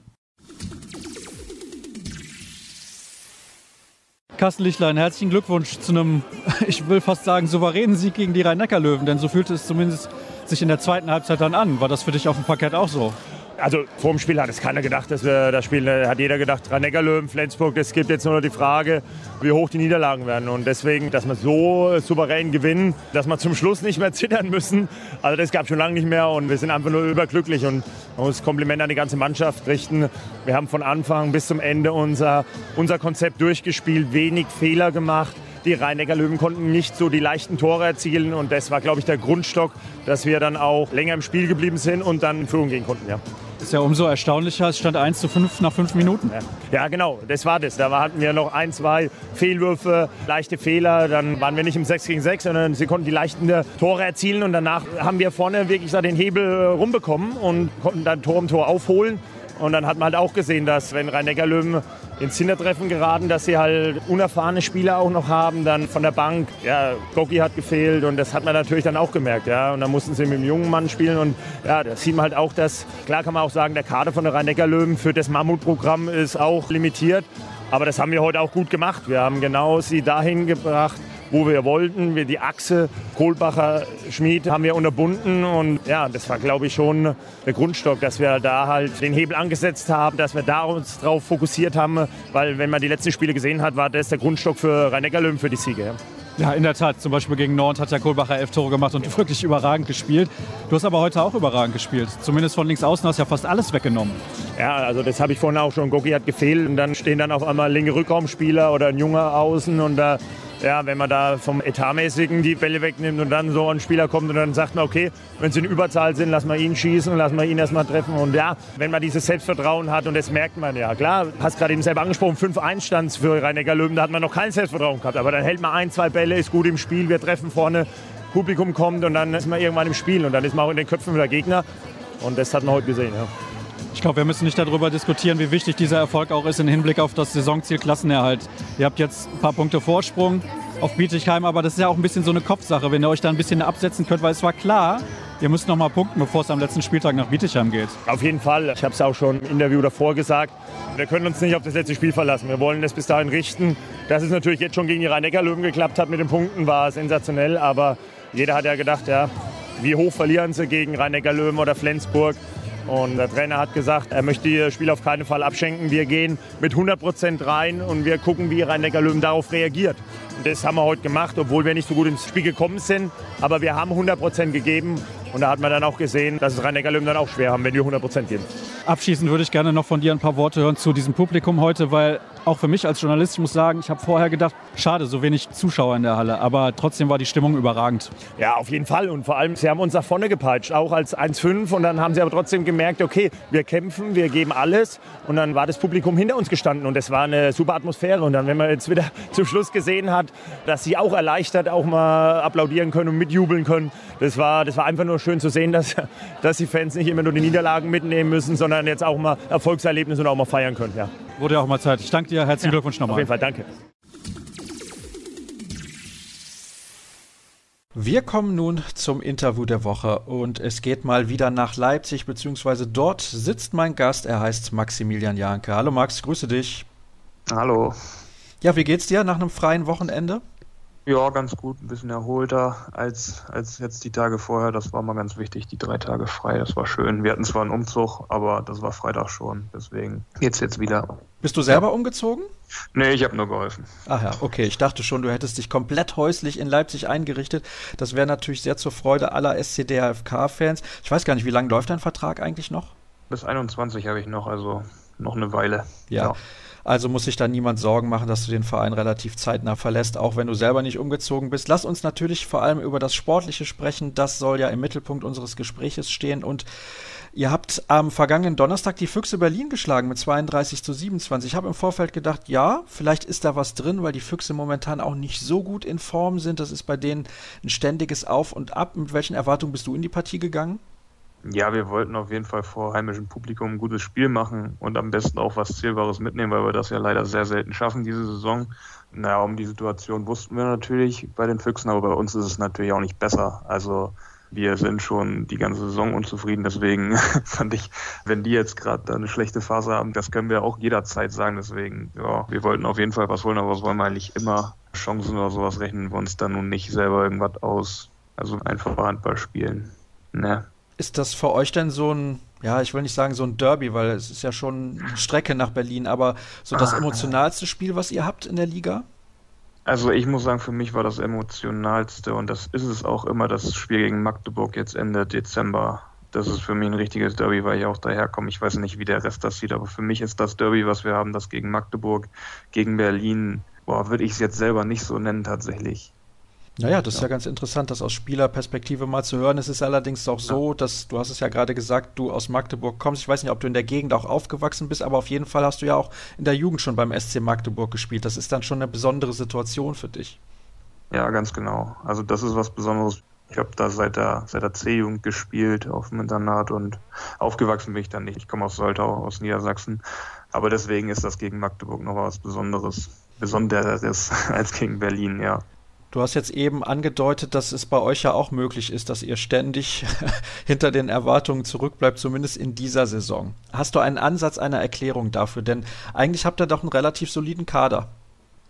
Carsten Lichtlein, herzlichen Glückwunsch zu einem, ich will fast sagen, souveränen Sieg gegen die Rhein-Neckar-Löwen, denn so fühlte es zumindest sich in der zweiten Halbzeit dann an. War das für dich auf dem Parkett auch so? Also vor dem Spiel hat es keiner gedacht, dass wir das Spiel, hat jeder gedacht, rhein löwen Flensburg, es gibt jetzt nur die Frage, wie hoch die Niederlagen werden. Und deswegen, dass wir so souverän gewinnen, dass wir zum Schluss nicht mehr zittern müssen, also das gab es schon lange nicht mehr und wir sind einfach nur überglücklich und man muss Kompliment an die ganze Mannschaft richten. Wir haben von Anfang bis zum Ende unser, unser Konzept durchgespielt, wenig Fehler gemacht die Rhein-Neckar Löwen konnten nicht so die leichten Tore erzielen und das war, glaube ich, der Grundstock, dass wir dann auch länger im Spiel geblieben sind und dann in Führung gehen konnten. Ja. Ist ja umso erstaunlicher, es stand 1 zu 5 nach 5 Minuten. Ja. genau, das war das. Da hatten wir noch ein, zwei Fehlwürfe, leichte Fehler. Dann waren wir nicht im 6 gegen 6, sondern sie konnten die leichten Tore erzielen. Und danach haben wir vorne wirklich den Hebel rumbekommen und konnten dann Tor um Tor aufholen. Und dann hat man halt auch gesehen, dass wenn Rhein-Neckar-Löwen ins Hintertreffen geraten, dass sie halt unerfahrene Spieler auch noch haben, dann von der Bank, ja, Goki hat gefehlt und das hat man natürlich dann auch gemerkt, ja, und dann mussten sie mit dem jungen Mann spielen und ja, da sieht man halt auch, dass, klar kann man auch sagen, der Kader von der Rhein-Neckar-Löwen für das Mammutprogramm ist auch limitiert, aber das haben wir heute auch gut gemacht. Wir haben genau sie dahin gebracht, wo wir wollten. Wir die Achse Kohlbacher Schmied haben wir unterbunden und ja, das war glaube ich schon der Grundstock, dass wir da halt den Hebel angesetzt haben, dass wir da uns drauf fokussiert haben, weil wenn man die letzten Spiele gesehen hat, war das der Grundstock für rhein löwen für die Siege. Ja. Ja, in der Tat. Zum Beispiel gegen Nord hat ja Kohlbacher elf Tore gemacht und wirklich überragend gespielt. Du hast aber heute auch überragend gespielt. Zumindest von links außen hast du ja fast alles weggenommen. Ja, also das habe ich vorhin auch schon. Goki hat gefehlt und dann stehen dann auf einmal linke Rückraumspieler oder ein junger Außen und da ja, wenn man da vom Etatmäßigen die Bälle wegnimmt und dann so ein Spieler kommt und dann sagt man, okay, wenn sie in Überzahl sind, lassen wir ihn schießen, lassen wir ihn erstmal treffen. Und ja, wenn man dieses Selbstvertrauen hat und das merkt man ja, klar, hast gerade eben selber angesprochen, 5-1 stand für rhein löwen da hat man noch kein Selbstvertrauen gehabt. Aber dann hält man ein, zwei Bälle, ist gut im Spiel, wir treffen vorne, Publikum kommt und dann ist man irgendwann im Spiel und dann ist man auch in den Köpfen der Gegner. Und das hat man heute gesehen. Ja. Ich glaube, wir müssen nicht darüber diskutieren, wie wichtig dieser Erfolg auch ist im Hinblick auf das Saisonziel Klassenerhalt. Ihr habt jetzt ein paar Punkte Vorsprung auf Bietigheim, aber das ist ja auch ein bisschen so eine Kopfsache, wenn ihr euch da ein bisschen absetzen könnt, weil es war klar, ihr müsst noch mal punkten, bevor es am letzten Spieltag nach Bietigheim geht. Auf jeden Fall. Ich habe es auch schon im Interview davor gesagt. Wir können uns nicht auf das letzte Spiel verlassen. Wir wollen das bis dahin richten. Dass es natürlich jetzt schon gegen die Rhein-Neckar-Löwen geklappt hat mit den Punkten, war sensationell. Aber jeder hat ja gedacht, ja, wie hoch verlieren sie gegen Rhein-Neckar-Löwen oder Flensburg. Und der Trainer hat gesagt, er möchte das Spiel auf keinen Fall abschenken. Wir gehen mit 100 Prozent rein und wir gucken, wie Rhein-Neckar-Löwen darauf reagiert. Das haben wir heute gemacht, obwohl wir nicht so gut ins Spiel gekommen sind. Aber wir haben 100 Prozent gegeben. Und da hat man dann auch gesehen, dass es Rhein-Neckar-Löwen dann auch schwer haben, wenn wir 100 Prozent geben. Abschließend würde ich gerne noch von dir ein paar Worte hören zu diesem Publikum heute, weil auch für mich als Journalist, ich muss sagen, ich habe vorher gedacht, schade, so wenig Zuschauer in der Halle, aber trotzdem war die Stimmung überragend. Ja, auf jeden Fall und vor allem, sie haben uns nach vorne gepeitscht, auch als 1-5 und dann haben sie aber trotzdem gemerkt, okay, wir kämpfen, wir geben alles und dann war das Publikum hinter uns gestanden und es war eine super Atmosphäre und dann, wenn man jetzt wieder zum Schluss gesehen hat, dass sie auch erleichtert auch mal applaudieren können und mitjubeln können, das war, das war einfach nur schön zu sehen, dass, dass die Fans nicht immer nur die Niederlagen mitnehmen müssen, sondern jetzt auch mal Erfolgserlebnisse und auch mal feiern können. Ja. Wurde ja auch mal Zeit. Ich danke dir, herzlichen ja, Glückwunsch nochmal. Auf jeden Fall, danke. Wir kommen nun zum Interview der Woche und es geht mal wieder nach Leipzig, beziehungsweise dort sitzt mein Gast, er heißt Maximilian Janke. Hallo Max, grüße dich. Hallo. Ja, wie geht's dir nach einem freien Wochenende? Ja, ganz gut, ein bisschen erholter als, als jetzt die Tage vorher. Das war mal ganz wichtig, die drei Tage frei. Das war schön. Wir hatten zwar einen Umzug, aber das war Freitag schon. Deswegen geht's jetzt wieder. Bist du selber umgezogen? Nee, ich habe nur geholfen. Ach ja, okay. Ich dachte schon, du hättest dich komplett häuslich in Leipzig eingerichtet. Das wäre natürlich sehr zur Freude aller SCDFK-Fans. Ich weiß gar nicht, wie lange läuft dein Vertrag eigentlich noch? Bis 21 habe ich noch, also noch eine Weile. ja. ja. Also muss sich da niemand Sorgen machen, dass du den Verein relativ zeitnah verlässt, auch wenn du selber nicht umgezogen bist. Lass uns natürlich vor allem über das Sportliche sprechen. Das soll ja im Mittelpunkt unseres Gespräches stehen. Und ihr habt am vergangenen Donnerstag die Füchse Berlin geschlagen mit 32 zu 27. Ich habe im Vorfeld gedacht, ja, vielleicht ist da was drin, weil die Füchse momentan auch nicht so gut in Form sind. Das ist bei denen ein ständiges Auf und Ab. Mit welchen Erwartungen bist du in die Partie gegangen? Ja, wir wollten auf jeden Fall vor heimischem Publikum ein gutes Spiel machen und am besten auch was Zählbares mitnehmen, weil wir das ja leider sehr selten schaffen diese Saison. Naja, um die Situation wussten wir natürlich bei den Füchsen, aber bei uns ist es natürlich auch nicht besser. Also wir sind schon die ganze Saison unzufrieden. Deswegen fand ich, wenn die jetzt gerade eine schlechte Phase haben, das können wir auch jederzeit sagen. Deswegen, ja, wir wollten auf jeden Fall was holen, aber was wollen wir eigentlich immer? Chancen oder sowas rechnen wir uns dann nun nicht selber irgendwas aus. Also einfach Handball spielen. Ne? Ist das für euch denn so ein, ja, ich will nicht sagen so ein Derby, weil es ist ja schon eine Strecke nach Berlin, aber so das ah. emotionalste Spiel, was ihr habt in der Liga? Also ich muss sagen, für mich war das emotionalste und das ist es auch immer das Spiel gegen Magdeburg jetzt Ende Dezember. Das ist für mich ein richtiges Derby, weil ich auch daherkomme. Ich weiß nicht, wie der Rest das sieht, aber für mich ist das Derby, was wir haben, das gegen Magdeburg, gegen Berlin, boah, würde ich es jetzt selber nicht so nennen tatsächlich. Naja, das ja. ist ja ganz interessant, das aus Spielerperspektive mal zu hören. Es ist allerdings auch so, dass, du hast es ja gerade gesagt, du aus Magdeburg kommst. Ich weiß nicht, ob du in der Gegend auch aufgewachsen bist, aber auf jeden Fall hast du ja auch in der Jugend schon beim SC Magdeburg gespielt. Das ist dann schon eine besondere Situation für dich. Ja, ganz genau. Also das ist was Besonderes. Ich habe da seit der, seit der C-Jugend gespielt auf dem Internat und aufgewachsen bin ich dann nicht. Ich komme aus Soltau, aus Niedersachsen. Aber deswegen ist das gegen Magdeburg noch was Besonderes. Besonderes als gegen Berlin, ja. Du hast jetzt eben angedeutet, dass es bei euch ja auch möglich ist, dass ihr ständig hinter den Erwartungen zurückbleibt, zumindest in dieser Saison. Hast du einen Ansatz einer Erklärung dafür? Denn eigentlich habt ihr doch einen relativ soliden Kader.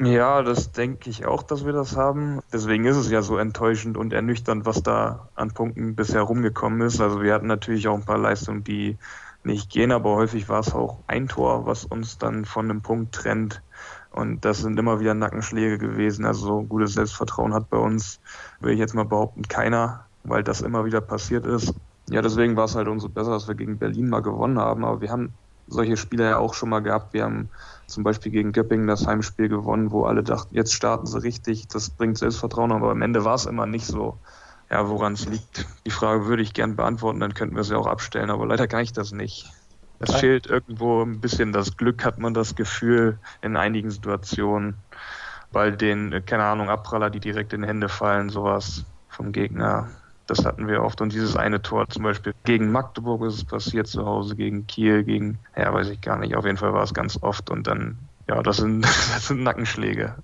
Ja, das denke ich auch, dass wir das haben. Deswegen ist es ja so enttäuschend und ernüchternd, was da an Punkten bisher rumgekommen ist. Also wir hatten natürlich auch ein paar Leistungen, die nicht gehen, aber häufig war es auch ein Tor, was uns dann von einem Punkt trennt. Und das sind immer wieder Nackenschläge gewesen. Also so gutes Selbstvertrauen hat bei uns, will ich jetzt mal behaupten, keiner, weil das immer wieder passiert ist. Ja, deswegen war es halt umso besser, dass wir gegen Berlin mal gewonnen haben. Aber wir haben solche Spiele ja auch schon mal gehabt. Wir haben zum Beispiel gegen Göppingen das Heimspiel gewonnen, wo alle dachten, jetzt starten sie richtig, das bringt Selbstvertrauen, aber am Ende war es immer nicht so. Ja, woran es liegt, die Frage würde ich gern beantworten, dann könnten wir sie auch abstellen, aber leider kann ich das nicht. Es fehlt irgendwo ein bisschen das Glück, hat man das Gefühl, in einigen Situationen. Bei den, äh, keine Ahnung, Abpraller, die direkt in Hände fallen, sowas vom Gegner. Das hatten wir oft. Und dieses eine Tor zum Beispiel gegen Magdeburg ist es passiert zu Hause, gegen Kiel, gegen, ja, weiß ich gar nicht. Auf jeden Fall war es ganz oft. Und dann, ja, das sind, das sind Nackenschläge.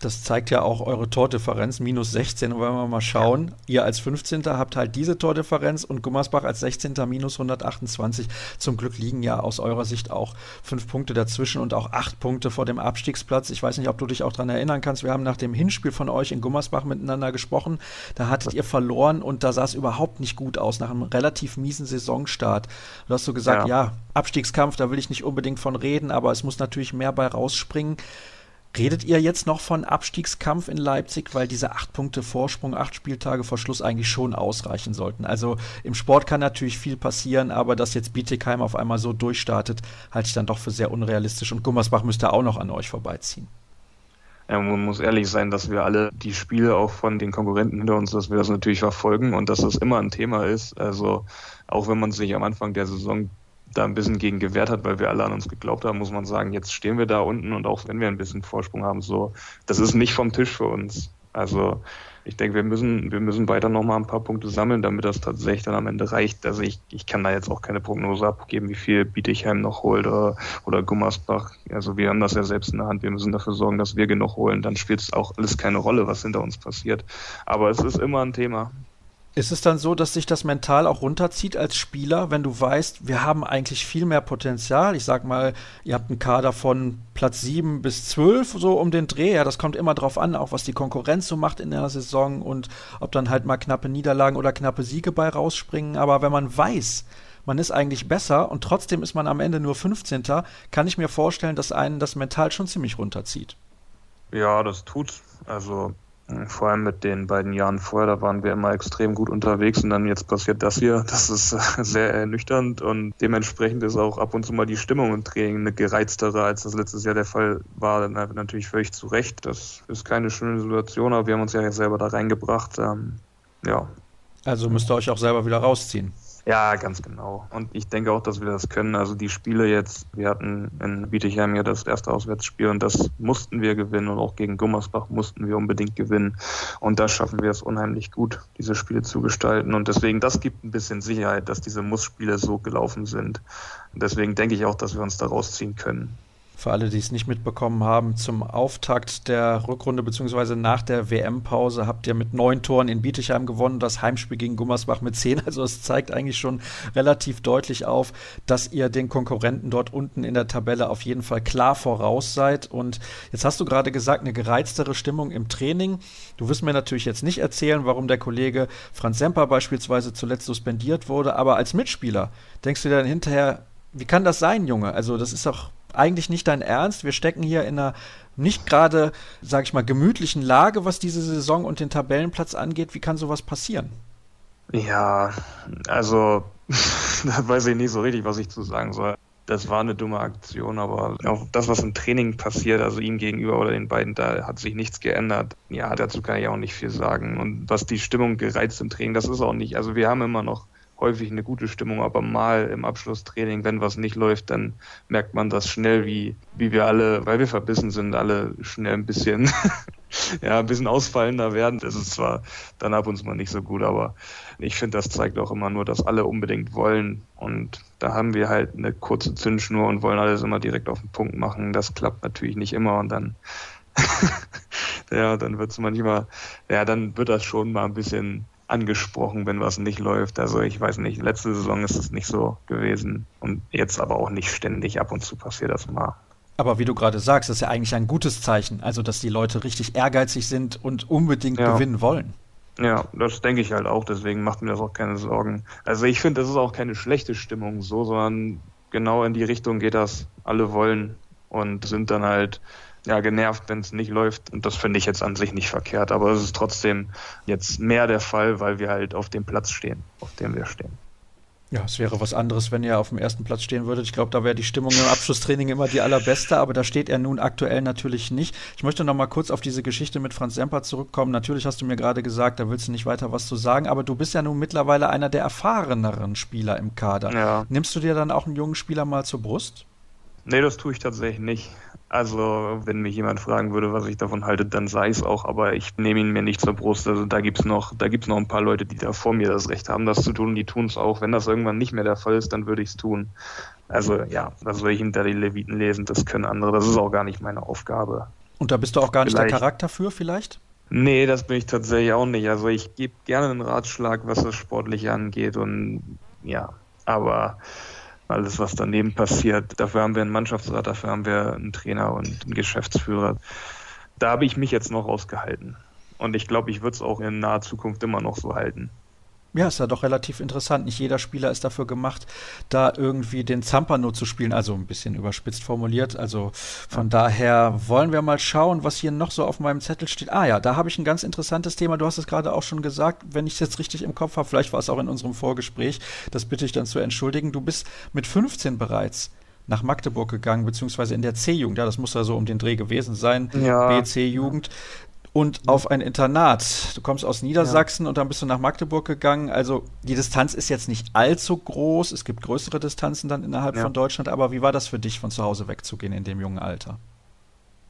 Das zeigt ja auch eure Tordifferenz, minus 16. Und wenn wir mal schauen, ihr als 15. habt halt diese Tordifferenz und Gummersbach als 16. minus 128. Zum Glück liegen ja aus eurer Sicht auch fünf Punkte dazwischen und auch acht Punkte vor dem Abstiegsplatz. Ich weiß nicht, ob du dich auch daran erinnern kannst. Wir haben nach dem Hinspiel von euch in Gummersbach miteinander gesprochen. Da hattet ihr verloren und da sah es überhaupt nicht gut aus nach einem relativ miesen Saisonstart. Du hast so gesagt, ja. ja, Abstiegskampf, da will ich nicht unbedingt von reden, aber es muss natürlich mehr bei rausspringen. Redet ihr jetzt noch von Abstiegskampf in Leipzig, weil diese acht Punkte Vorsprung, acht Spieltage vor Schluss eigentlich schon ausreichen sollten? Also im Sport kann natürlich viel passieren, aber dass jetzt Bietigheim auf einmal so durchstartet, halte ich dann doch für sehr unrealistisch und Gummersbach müsste auch noch an euch vorbeiziehen. Ja, man muss ehrlich sein, dass wir alle die Spiele auch von den Konkurrenten hinter uns, dass wir das natürlich verfolgen und dass das immer ein Thema ist. Also auch wenn man sich am Anfang der Saison da ein bisschen gegen gewehrt hat, weil wir alle an uns geglaubt haben, muss man sagen, jetzt stehen wir da unten und auch wenn wir ein bisschen Vorsprung haben, so, das ist nicht vom Tisch für uns. Also ich denke, wir müssen, wir müssen weiter nochmal ein paar Punkte sammeln, damit das tatsächlich dann am Ende reicht. Also ich, ich kann da jetzt auch keine Prognose abgeben, wie viel Bietigheim noch holt oder, oder Gummersbach. Also wir haben das ja selbst in der Hand. Wir müssen dafür sorgen, dass wir genug holen. Dann spielt es auch alles keine Rolle, was hinter uns passiert. Aber es ist immer ein Thema. Ist es dann so, dass sich das mental auch runterzieht als Spieler, wenn du weißt, wir haben eigentlich viel mehr Potenzial? Ich sag mal, ihr habt einen Kader von Platz 7 bis 12, so um den Dreh. Ja, das kommt immer drauf an, auch was die Konkurrenz so macht in der Saison und ob dann halt mal knappe Niederlagen oder knappe Siege bei rausspringen. Aber wenn man weiß, man ist eigentlich besser und trotzdem ist man am Ende nur 15. kann ich mir vorstellen, dass einen das mental schon ziemlich runterzieht. Ja, das tut. Also vor allem mit den beiden Jahren vorher, da waren wir immer extrem gut unterwegs und dann jetzt passiert das hier. Das ist sehr ernüchternd und dementsprechend ist auch ab und zu mal die Stimmung im Training eine gereiztere, als das letztes Jahr der Fall war. Natürlich völlig zu Recht. Das ist keine schöne Situation, aber wir haben uns ja selber da reingebracht. Ähm, ja. Also müsst ihr euch auch selber wieder rausziehen. Ja, ganz genau. Und ich denke auch, dass wir das können. Also die Spiele jetzt, wir hatten in Bietigheim ja das erste Auswärtsspiel und das mussten wir gewinnen und auch gegen Gummersbach mussten wir unbedingt gewinnen. Und da schaffen wir es unheimlich gut, diese Spiele zu gestalten. Und deswegen, das gibt ein bisschen Sicherheit, dass diese Muss-Spiele so gelaufen sind. Und deswegen denke ich auch, dass wir uns da rausziehen können. Für alle, die es nicht mitbekommen haben, zum Auftakt der Rückrunde bzw. nach der WM-Pause habt ihr mit neun Toren in Bietigheim gewonnen, das Heimspiel gegen Gummersbach mit zehn. Also es zeigt eigentlich schon relativ deutlich auf, dass ihr den Konkurrenten dort unten in der Tabelle auf jeden Fall klar voraus seid. Und jetzt hast du gerade gesagt, eine gereiztere Stimmung im Training. Du wirst mir natürlich jetzt nicht erzählen, warum der Kollege Franz Semper beispielsweise zuletzt suspendiert wurde, aber als Mitspieler denkst du dir dann hinterher, wie kann das sein, Junge? Also das ist doch eigentlich nicht dein Ernst. Wir stecken hier in einer nicht gerade, sag ich mal, gemütlichen Lage, was diese Saison und den Tabellenplatz angeht. Wie kann sowas passieren? Ja, also da weiß ich nicht so richtig, was ich zu sagen soll. Das war eine dumme Aktion, aber auch das, was im Training passiert, also ihm gegenüber oder den beiden, da hat sich nichts geändert. Ja, dazu kann ich auch nicht viel sagen. Und was die Stimmung gereizt im Training, das ist auch nicht. Also wir haben immer noch häufig eine gute Stimmung, aber mal im Abschlusstraining, wenn was nicht läuft, dann merkt man das schnell, wie, wie wir alle, weil wir verbissen sind, alle schnell ein bisschen, ja, ein bisschen ausfallender werden. Das ist zwar dann ab und zu mal nicht so gut, aber ich finde, das zeigt auch immer nur, dass alle unbedingt wollen und da haben wir halt eine kurze Zündschnur und wollen alles immer direkt auf den Punkt machen. Das klappt natürlich nicht immer und dann ja, dann wird es manchmal, ja, dann wird das schon mal ein bisschen angesprochen, wenn was nicht läuft. Also ich weiß nicht, letzte Saison ist es nicht so gewesen und jetzt aber auch nicht ständig. Ab und zu passiert das mal. Aber wie du gerade sagst, ist ja eigentlich ein gutes Zeichen, also dass die Leute richtig ehrgeizig sind und unbedingt ja. gewinnen wollen. Ja, das denke ich halt auch, deswegen macht mir das auch keine Sorgen. Also ich finde, das ist auch keine schlechte Stimmung so, sondern genau in die Richtung geht das. Alle wollen und sind dann halt ja, genervt, wenn es nicht läuft. Und das finde ich jetzt an sich nicht verkehrt. Aber es ist trotzdem jetzt mehr der Fall, weil wir halt auf dem Platz stehen, auf dem wir stehen. Ja, es wäre was anderes, wenn ihr auf dem ersten Platz stehen würdet. Ich glaube, da wäre die Stimmung im Abschlusstraining immer die allerbeste, aber da steht er nun aktuell natürlich nicht. Ich möchte noch mal kurz auf diese Geschichte mit Franz Semper zurückkommen. Natürlich hast du mir gerade gesagt, da willst du nicht weiter was zu sagen, aber du bist ja nun mittlerweile einer der erfahreneren Spieler im Kader. Ja. Nimmst du dir dann auch einen jungen Spieler mal zur Brust? Nee, das tue ich tatsächlich nicht. Also, wenn mich jemand fragen würde, was ich davon halte, dann sei es auch, aber ich nehme ihn mir nicht zur Brust. Also da gibt's noch, da gibt's noch ein paar Leute, die da vor mir das Recht haben, das zu tun, die tun es auch. Wenn das irgendwann nicht mehr der Fall ist, dann würde ich es tun. Also ja, was soll ich hinter die Leviten lesen? Das können andere, das ist auch gar nicht meine Aufgabe. Und da bist du auch gar nicht vielleicht. der Charakter für, vielleicht? Nee, das bin ich tatsächlich auch nicht. Also ich gebe gerne einen Ratschlag, was das Sportliche angeht und ja, aber alles, was daneben passiert, dafür haben wir einen Mannschaftsrat, dafür haben wir einen Trainer und einen Geschäftsführer. Da habe ich mich jetzt noch rausgehalten. Und ich glaube, ich würde es auch in naher Zukunft immer noch so halten. Ja, ist ja doch relativ interessant. Nicht jeder Spieler ist dafür gemacht, da irgendwie den Zampano zu spielen. Also ein bisschen überspitzt formuliert. Also von daher wollen wir mal schauen, was hier noch so auf meinem Zettel steht. Ah ja, da habe ich ein ganz interessantes Thema. Du hast es gerade auch schon gesagt, wenn ich es jetzt richtig im Kopf habe. Vielleicht war es auch in unserem Vorgespräch. Das bitte ich dann zu entschuldigen. Du bist mit 15 bereits nach Magdeburg gegangen, beziehungsweise in der C-Jugend. Ja, das muss ja so um den Dreh gewesen sein. Ja. B-C-Jugend und auf ein Internat. Du kommst aus Niedersachsen ja. und dann bist du nach Magdeburg gegangen. Also die Distanz ist jetzt nicht allzu groß. Es gibt größere Distanzen dann innerhalb ja. von Deutschland. Aber wie war das für dich, von zu Hause wegzugehen in dem jungen Alter?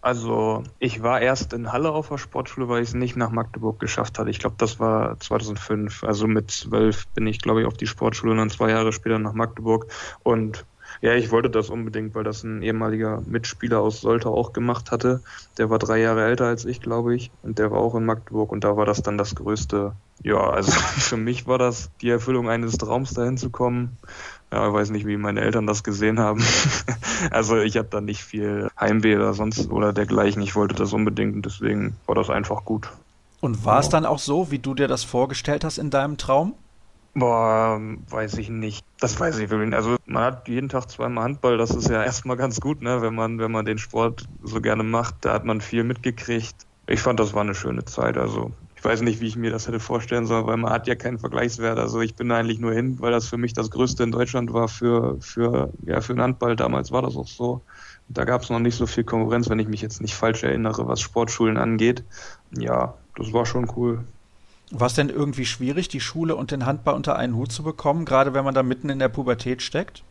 Also ich war erst in Halle auf der Sportschule, weil ich es nicht nach Magdeburg geschafft hatte. Ich glaube, das war 2005. Also mit zwölf bin ich, glaube ich, auf die Sportschule und dann zwei Jahre später nach Magdeburg. Und ja, ich wollte das unbedingt, weil das ein ehemaliger Mitspieler aus Soltau auch gemacht hatte. Der war drei Jahre älter als ich, glaube ich, und der war auch in Magdeburg und da war das dann das größte. Ja, also für mich war das die Erfüllung eines Traums, dahin zu kommen. Ja, ich weiß nicht, wie meine Eltern das gesehen haben. also ich habe da nicht viel Heimweh oder sonst oder dergleichen. Ich wollte das unbedingt und deswegen war das einfach gut. Und war es dann auch so, wie du dir das vorgestellt hast in deinem Traum? Boah, weiß ich nicht. Das weiß ich wirklich nicht. Also man hat jeden Tag zweimal Handball, das ist ja erstmal ganz gut, ne, wenn man, wenn man den Sport so gerne macht. Da hat man viel mitgekriegt. Ich fand, das war eine schöne Zeit. Also ich weiß nicht, wie ich mir das hätte vorstellen sollen, weil man hat ja keinen Vergleichswert. Also ich bin eigentlich nur hin, weil das für mich das Größte in Deutschland war für, für, ja, für den Handball. Damals war das auch so. Da gab es noch nicht so viel Konkurrenz, wenn ich mich jetzt nicht falsch erinnere, was Sportschulen angeht. Ja, das war schon cool. War es denn irgendwie schwierig, die Schule und den Handball unter einen Hut zu bekommen, gerade wenn man da mitten in der Pubertät steckt?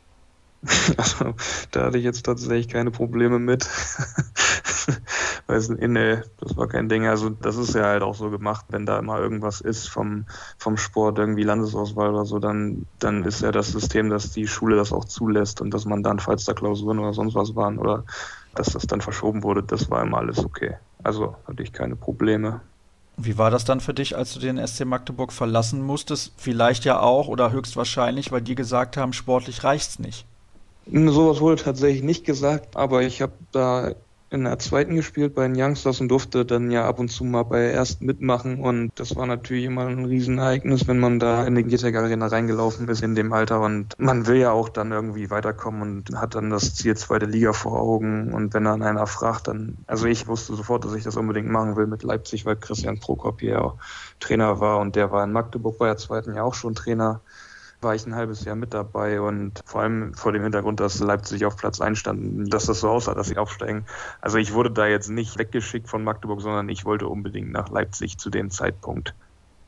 Also, da hatte ich jetzt tatsächlich keine Probleme mit. Weiß nicht, nee, das war kein Ding. Also, das ist ja halt auch so gemacht, wenn da immer irgendwas ist vom, vom Sport, irgendwie Landesauswahl oder so, dann, dann ist ja das System, dass die Schule das auch zulässt und dass man dann, falls da Klausuren oder sonst was waren oder dass das dann verschoben wurde, das war immer alles okay. Also hatte ich keine Probleme. Wie war das dann für dich, als du den SC Magdeburg verlassen musstest? Vielleicht ja auch oder höchstwahrscheinlich, weil die gesagt haben, sportlich reicht's nicht. Sowas wurde tatsächlich nicht gesagt, aber ich habe da in der zweiten gespielt bei den Youngsters und durfte dann ja ab und zu mal bei der ersten mitmachen. Und das war natürlich immer ein Riesenereignis, wenn man da in die Gitag Arena reingelaufen ist in dem Alter. Und man will ja auch dann irgendwie weiterkommen und hat dann das Ziel zweite Liga vor Augen. Und wenn dann einer fragt, dann, also ich wusste sofort, dass ich das unbedingt machen will mit Leipzig, weil Christian Prokop hier Trainer war. Und der war in Magdeburg bei der zweiten ja auch schon Trainer war ich ein halbes Jahr mit dabei und vor allem vor dem Hintergrund, dass Leipzig auf Platz 1 stand, dass das so aussah, dass sie aufsteigen. Also ich wurde da jetzt nicht weggeschickt von Magdeburg, sondern ich wollte unbedingt nach Leipzig zu dem Zeitpunkt.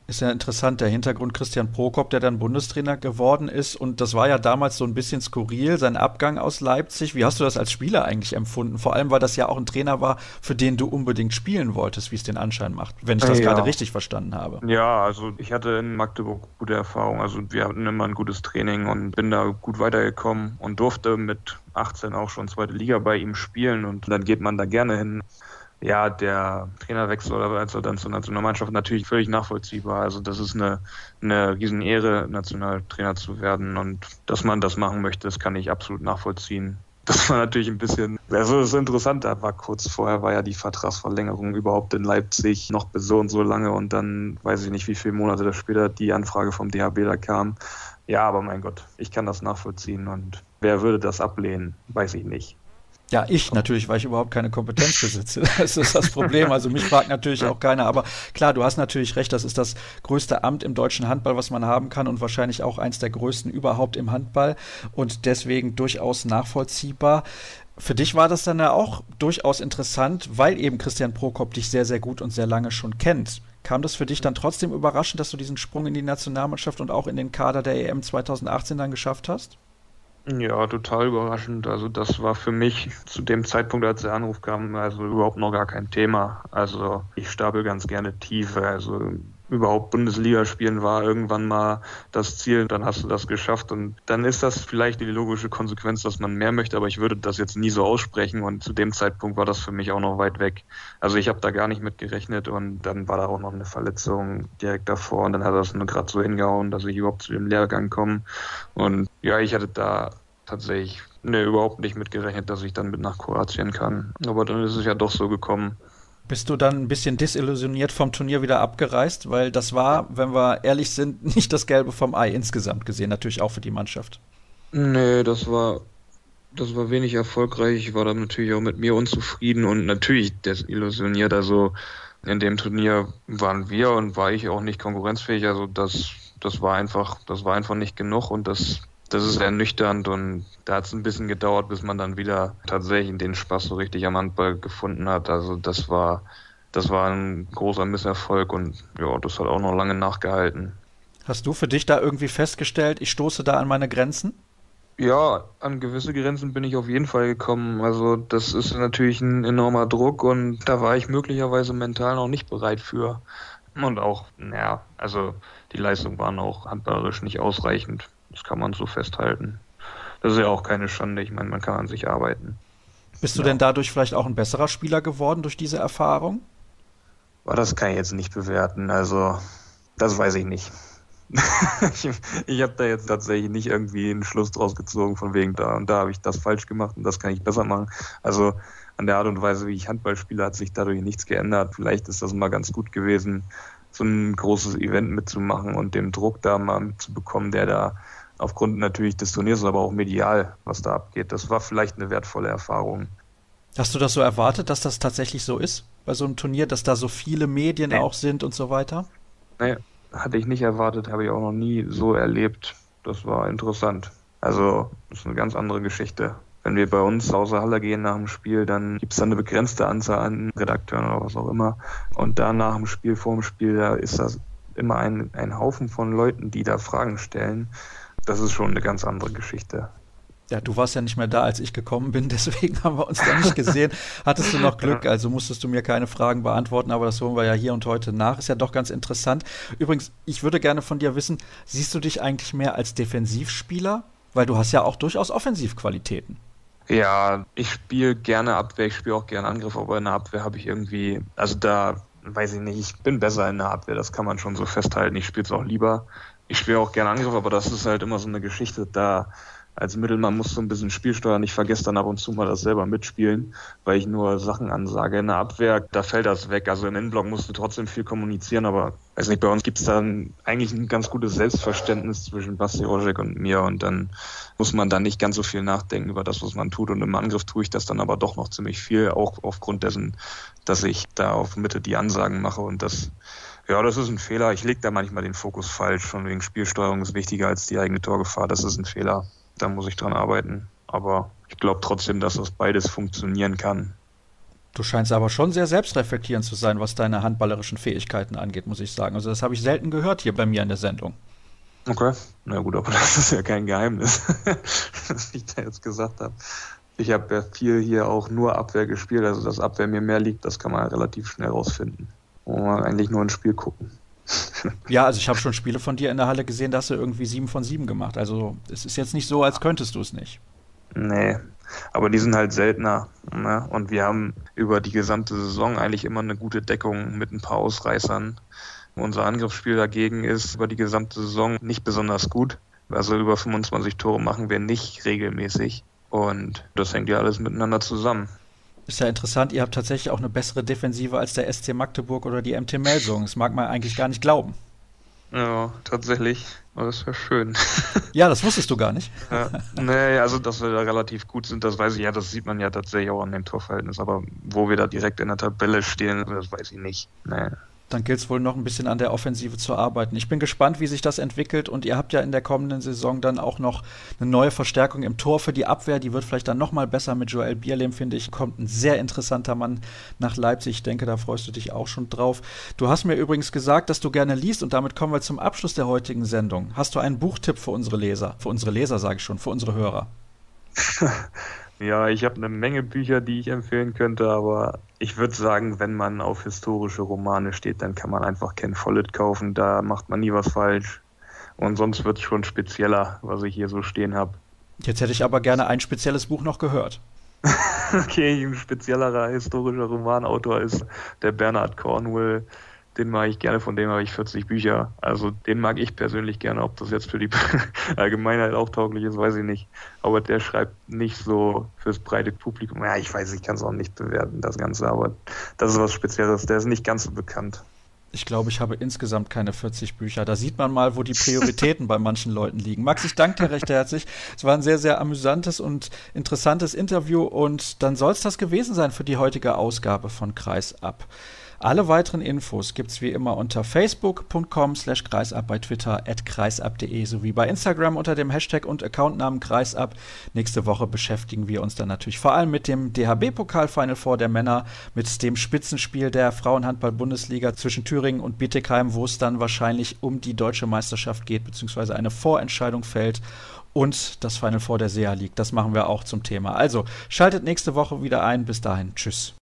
Ist ja interessant, der Hintergrund Christian Prokop, der dann Bundestrainer geworden ist. Und das war ja damals so ein bisschen skurril, sein Abgang aus Leipzig. Wie hast du das als Spieler eigentlich empfunden? Vor allem, weil das ja auch ein Trainer war, für den du unbedingt spielen wolltest, wie es den Anschein macht, wenn ich das ja. gerade richtig verstanden habe. Ja, also ich hatte in Magdeburg gute Erfahrungen. Also wir hatten immer ein gutes Training und bin da gut weitergekommen und durfte mit 18 auch schon zweite Liga bei ihm spielen. Und dann geht man da gerne hin ja, der Trainerwechsel oder also dann zur Nationalmannschaft natürlich völlig nachvollziehbar. Also das ist eine, eine Riesenehre, Nationaltrainer zu werden und dass man das machen möchte, das kann ich absolut nachvollziehen. Das war natürlich ein bisschen, also das ist interessant, da war kurz vorher war ja die Vertragsverlängerung überhaupt in Leipzig noch so und so lange und dann weiß ich nicht, wie viele Monate später die Anfrage vom DHB da kam. Ja, aber mein Gott, ich kann das nachvollziehen und wer würde das ablehnen, weiß ich nicht. Ja, ich natürlich, weil ich überhaupt keine Kompetenz besitze. Das ist das Problem. Also mich fragt natürlich auch keiner. Aber klar, du hast natürlich recht, das ist das größte Amt im deutschen Handball, was man haben kann und wahrscheinlich auch eins der größten überhaupt im Handball und deswegen durchaus nachvollziehbar. Für dich war das dann ja auch durchaus interessant, weil eben Christian Prokop dich sehr, sehr gut und sehr lange schon kennt. Kam das für dich dann trotzdem überraschend, dass du diesen Sprung in die Nationalmannschaft und auch in den Kader der EM 2018 dann geschafft hast? Ja, total überraschend. Also das war für mich zu dem Zeitpunkt, als der Anruf kam, also überhaupt noch gar kein Thema. Also ich stapel ganz gerne tief. Also überhaupt Bundesliga spielen war irgendwann mal das Ziel, dann hast du das geschafft und dann ist das vielleicht die logische Konsequenz, dass man mehr möchte, aber ich würde das jetzt nie so aussprechen und zu dem Zeitpunkt war das für mich auch noch weit weg. Also ich habe da gar nicht mit gerechnet und dann war da auch noch eine Verletzung direkt davor und dann hat das nur gerade so hingehauen, dass ich überhaupt zu dem Lehrgang komme und ja, ich hatte da tatsächlich ne, überhaupt nicht mit gerechnet, dass ich dann mit nach Kroatien kann. Aber dann ist es ja doch so gekommen. Bist du dann ein bisschen desillusioniert vom Turnier wieder abgereist? Weil das war, wenn wir ehrlich sind, nicht das Gelbe vom Ei insgesamt gesehen, natürlich auch für die Mannschaft. Nee, das war, das war wenig erfolgreich. Ich war dann natürlich auch mit mir unzufrieden und natürlich desillusioniert. Also in dem Turnier waren wir und war ich auch nicht konkurrenzfähig. Also das, das war einfach, das war einfach nicht genug und das das ist ernüchternd und da hat es ein bisschen gedauert, bis man dann wieder tatsächlich den Spaß so richtig am Handball gefunden hat. Also das war, das war ein großer Misserfolg und ja, das hat auch noch lange nachgehalten. Hast du für dich da irgendwie festgestellt, ich stoße da an meine Grenzen? Ja, an gewisse Grenzen bin ich auf jeden Fall gekommen. Also das ist natürlich ein enormer Druck und da war ich möglicherweise mental noch nicht bereit für. Und auch, naja, also die Leistungen waren auch handballerisch nicht ausreichend. Das kann man so festhalten. Das ist ja auch keine Schande. Ich meine, man kann an sich arbeiten. Bist du ja. denn dadurch vielleicht auch ein besserer Spieler geworden durch diese Erfahrung? Das kann ich jetzt nicht bewerten. Also, das weiß ich nicht. ich ich habe da jetzt tatsächlich nicht irgendwie einen Schluss draus gezogen, von wegen da und da habe ich das falsch gemacht und das kann ich besser machen. Also an der Art und Weise, wie ich Handball spiele, hat sich dadurch nichts geändert. Vielleicht ist das mal ganz gut gewesen, so ein großes Event mitzumachen und den Druck da mal mitzubekommen, der da aufgrund natürlich des Turniers, aber auch medial, was da abgeht. Das war vielleicht eine wertvolle Erfahrung. Hast du das so erwartet, dass das tatsächlich so ist bei so einem Turnier, dass da so viele Medien nee. auch sind und so weiter? Nee, hatte ich nicht erwartet, habe ich auch noch nie so erlebt. Das war interessant. Also, das ist eine ganz andere Geschichte. Wenn wir bei uns außer Halle gehen nach dem Spiel, dann gibt es dann eine begrenzte Anzahl an Redakteuren oder was auch immer. Und da nach dem Spiel, vor dem Spiel, da ist das immer ein, ein Haufen von Leuten, die da Fragen stellen das ist schon eine ganz andere Geschichte. Ja, du warst ja nicht mehr da, als ich gekommen bin, deswegen haben wir uns da nicht gesehen. Hattest du noch Glück, also musstest du mir keine Fragen beantworten, aber das holen wir ja hier und heute nach. Ist ja doch ganz interessant. Übrigens, ich würde gerne von dir wissen, siehst du dich eigentlich mehr als Defensivspieler? Weil du hast ja auch durchaus Offensivqualitäten. Ja, ich spiele gerne Abwehr, ich spiele auch gerne Angriff, aber in der Abwehr habe ich irgendwie, also da weiß ich nicht, ich bin besser in der Abwehr, das kann man schon so festhalten. Ich spiele es auch lieber ich spiele auch gerne Angriff, aber das ist halt immer so eine Geschichte, da als Mittelmann musst du ein bisschen Spiel steuern. Ich vergesse dann ab und zu mal das selber mitspielen, weil ich nur Sachen ansage. In der Abwehr, da fällt das weg. Also im Innenblock musst du trotzdem viel kommunizieren, aber weiß nicht, bei uns gibt es dann eigentlich ein ganz gutes Selbstverständnis zwischen Basti Rojek und mir und dann muss man da nicht ganz so viel nachdenken über das, was man tut. Und im Angriff tue ich das dann aber doch noch ziemlich viel, auch aufgrund dessen, dass ich da auf Mitte die Ansagen mache und das ja, das ist ein Fehler. Ich lege da manchmal den Fokus falsch. Von wegen Spielsteuerung ist wichtiger als die eigene Torgefahr. Das ist ein Fehler. Da muss ich dran arbeiten. Aber ich glaube trotzdem, dass das beides funktionieren kann. Du scheinst aber schon sehr selbstreflektierend zu sein, was deine handballerischen Fähigkeiten angeht, muss ich sagen. Also das habe ich selten gehört hier bei mir in der Sendung. Okay, na gut, aber das ist ja kein Geheimnis, was ich da jetzt gesagt habe. Ich habe ja viel hier auch nur Abwehr gespielt, also dass Abwehr mir mehr liegt, das kann man relativ schnell rausfinden eigentlich nur ein Spiel gucken. ja, also ich habe schon Spiele von dir in der Halle gesehen, da hast du irgendwie sieben von sieben gemacht. Also es ist jetzt nicht so, als könntest du es nicht. Nee, aber die sind halt seltener. Ne? Und wir haben über die gesamte Saison eigentlich immer eine gute Deckung mit ein paar Ausreißern. Unser Angriffsspiel dagegen ist über die gesamte Saison nicht besonders gut. Also über 25 Tore machen wir nicht regelmäßig. Und das hängt ja alles miteinander zusammen. Ist ja interessant, ihr habt tatsächlich auch eine bessere Defensive als der SC Magdeburg oder die MT Melsung. Das mag man eigentlich gar nicht glauben. Ja, tatsächlich. Aber das wäre schön. Ja, das wusstest du gar nicht. Ja, nee, also dass wir da relativ gut sind, das weiß ich ja, das sieht man ja tatsächlich auch an dem Torverhältnis. Aber wo wir da direkt in der Tabelle stehen, das weiß ich nicht. Nee dann gilt es wohl noch ein bisschen an der Offensive zu arbeiten. Ich bin gespannt, wie sich das entwickelt und ihr habt ja in der kommenden Saison dann auch noch eine neue Verstärkung im Tor für die Abwehr. Die wird vielleicht dann noch mal besser mit Joel Bierlehm, finde ich. Kommt ein sehr interessanter Mann nach Leipzig. Ich denke, da freust du dich auch schon drauf. Du hast mir übrigens gesagt, dass du gerne liest und damit kommen wir zum Abschluss der heutigen Sendung. Hast du einen Buchtipp für unsere Leser? Für unsere Leser sage ich schon, für unsere Hörer. Ja, ich habe eine Menge Bücher, die ich empfehlen könnte, aber ich würde sagen, wenn man auf historische Romane steht, dann kann man einfach Ken Follett kaufen. Da macht man nie was falsch. Und sonst wird es schon spezieller, was ich hier so stehen habe. Jetzt hätte ich aber gerne ein spezielles Buch noch gehört. okay, ein speziellerer historischer Romanautor ist der Bernard Cornwell. Den mag ich gerne, von dem habe ich 40 Bücher. Also den mag ich persönlich gerne. Ob das jetzt für die Allgemeinheit auch tauglich ist, weiß ich nicht. Aber der schreibt nicht so fürs breite Publikum. Ja, ich weiß, ich kann es auch nicht bewerten, das Ganze, aber das ist was Spezielles. Der ist nicht ganz so bekannt. Ich glaube, ich habe insgesamt keine 40 Bücher. Da sieht man mal, wo die Prioritäten bei manchen Leuten liegen. Max, ich danke dir recht herzlich. Es war ein sehr, sehr amüsantes und interessantes Interview und dann soll es das gewesen sein für die heutige Ausgabe von Kreis ab. Alle weiteren Infos gibt es wie immer unter facebook.com slash kreisab, bei Twitter at kreisab.de sowie bei Instagram unter dem Hashtag und Accountnamen kreisab. Nächste Woche beschäftigen wir uns dann natürlich vor allem mit dem DHB-Pokal Final Four der Männer, mit dem Spitzenspiel der Frauenhandball-Bundesliga zwischen Thüringen und Bietigheim, wo es dann wahrscheinlich um die deutsche Meisterschaft geht, beziehungsweise eine Vorentscheidung fällt und das Final Four der SEA League. Das machen wir auch zum Thema. Also schaltet nächste Woche wieder ein. Bis dahin. Tschüss.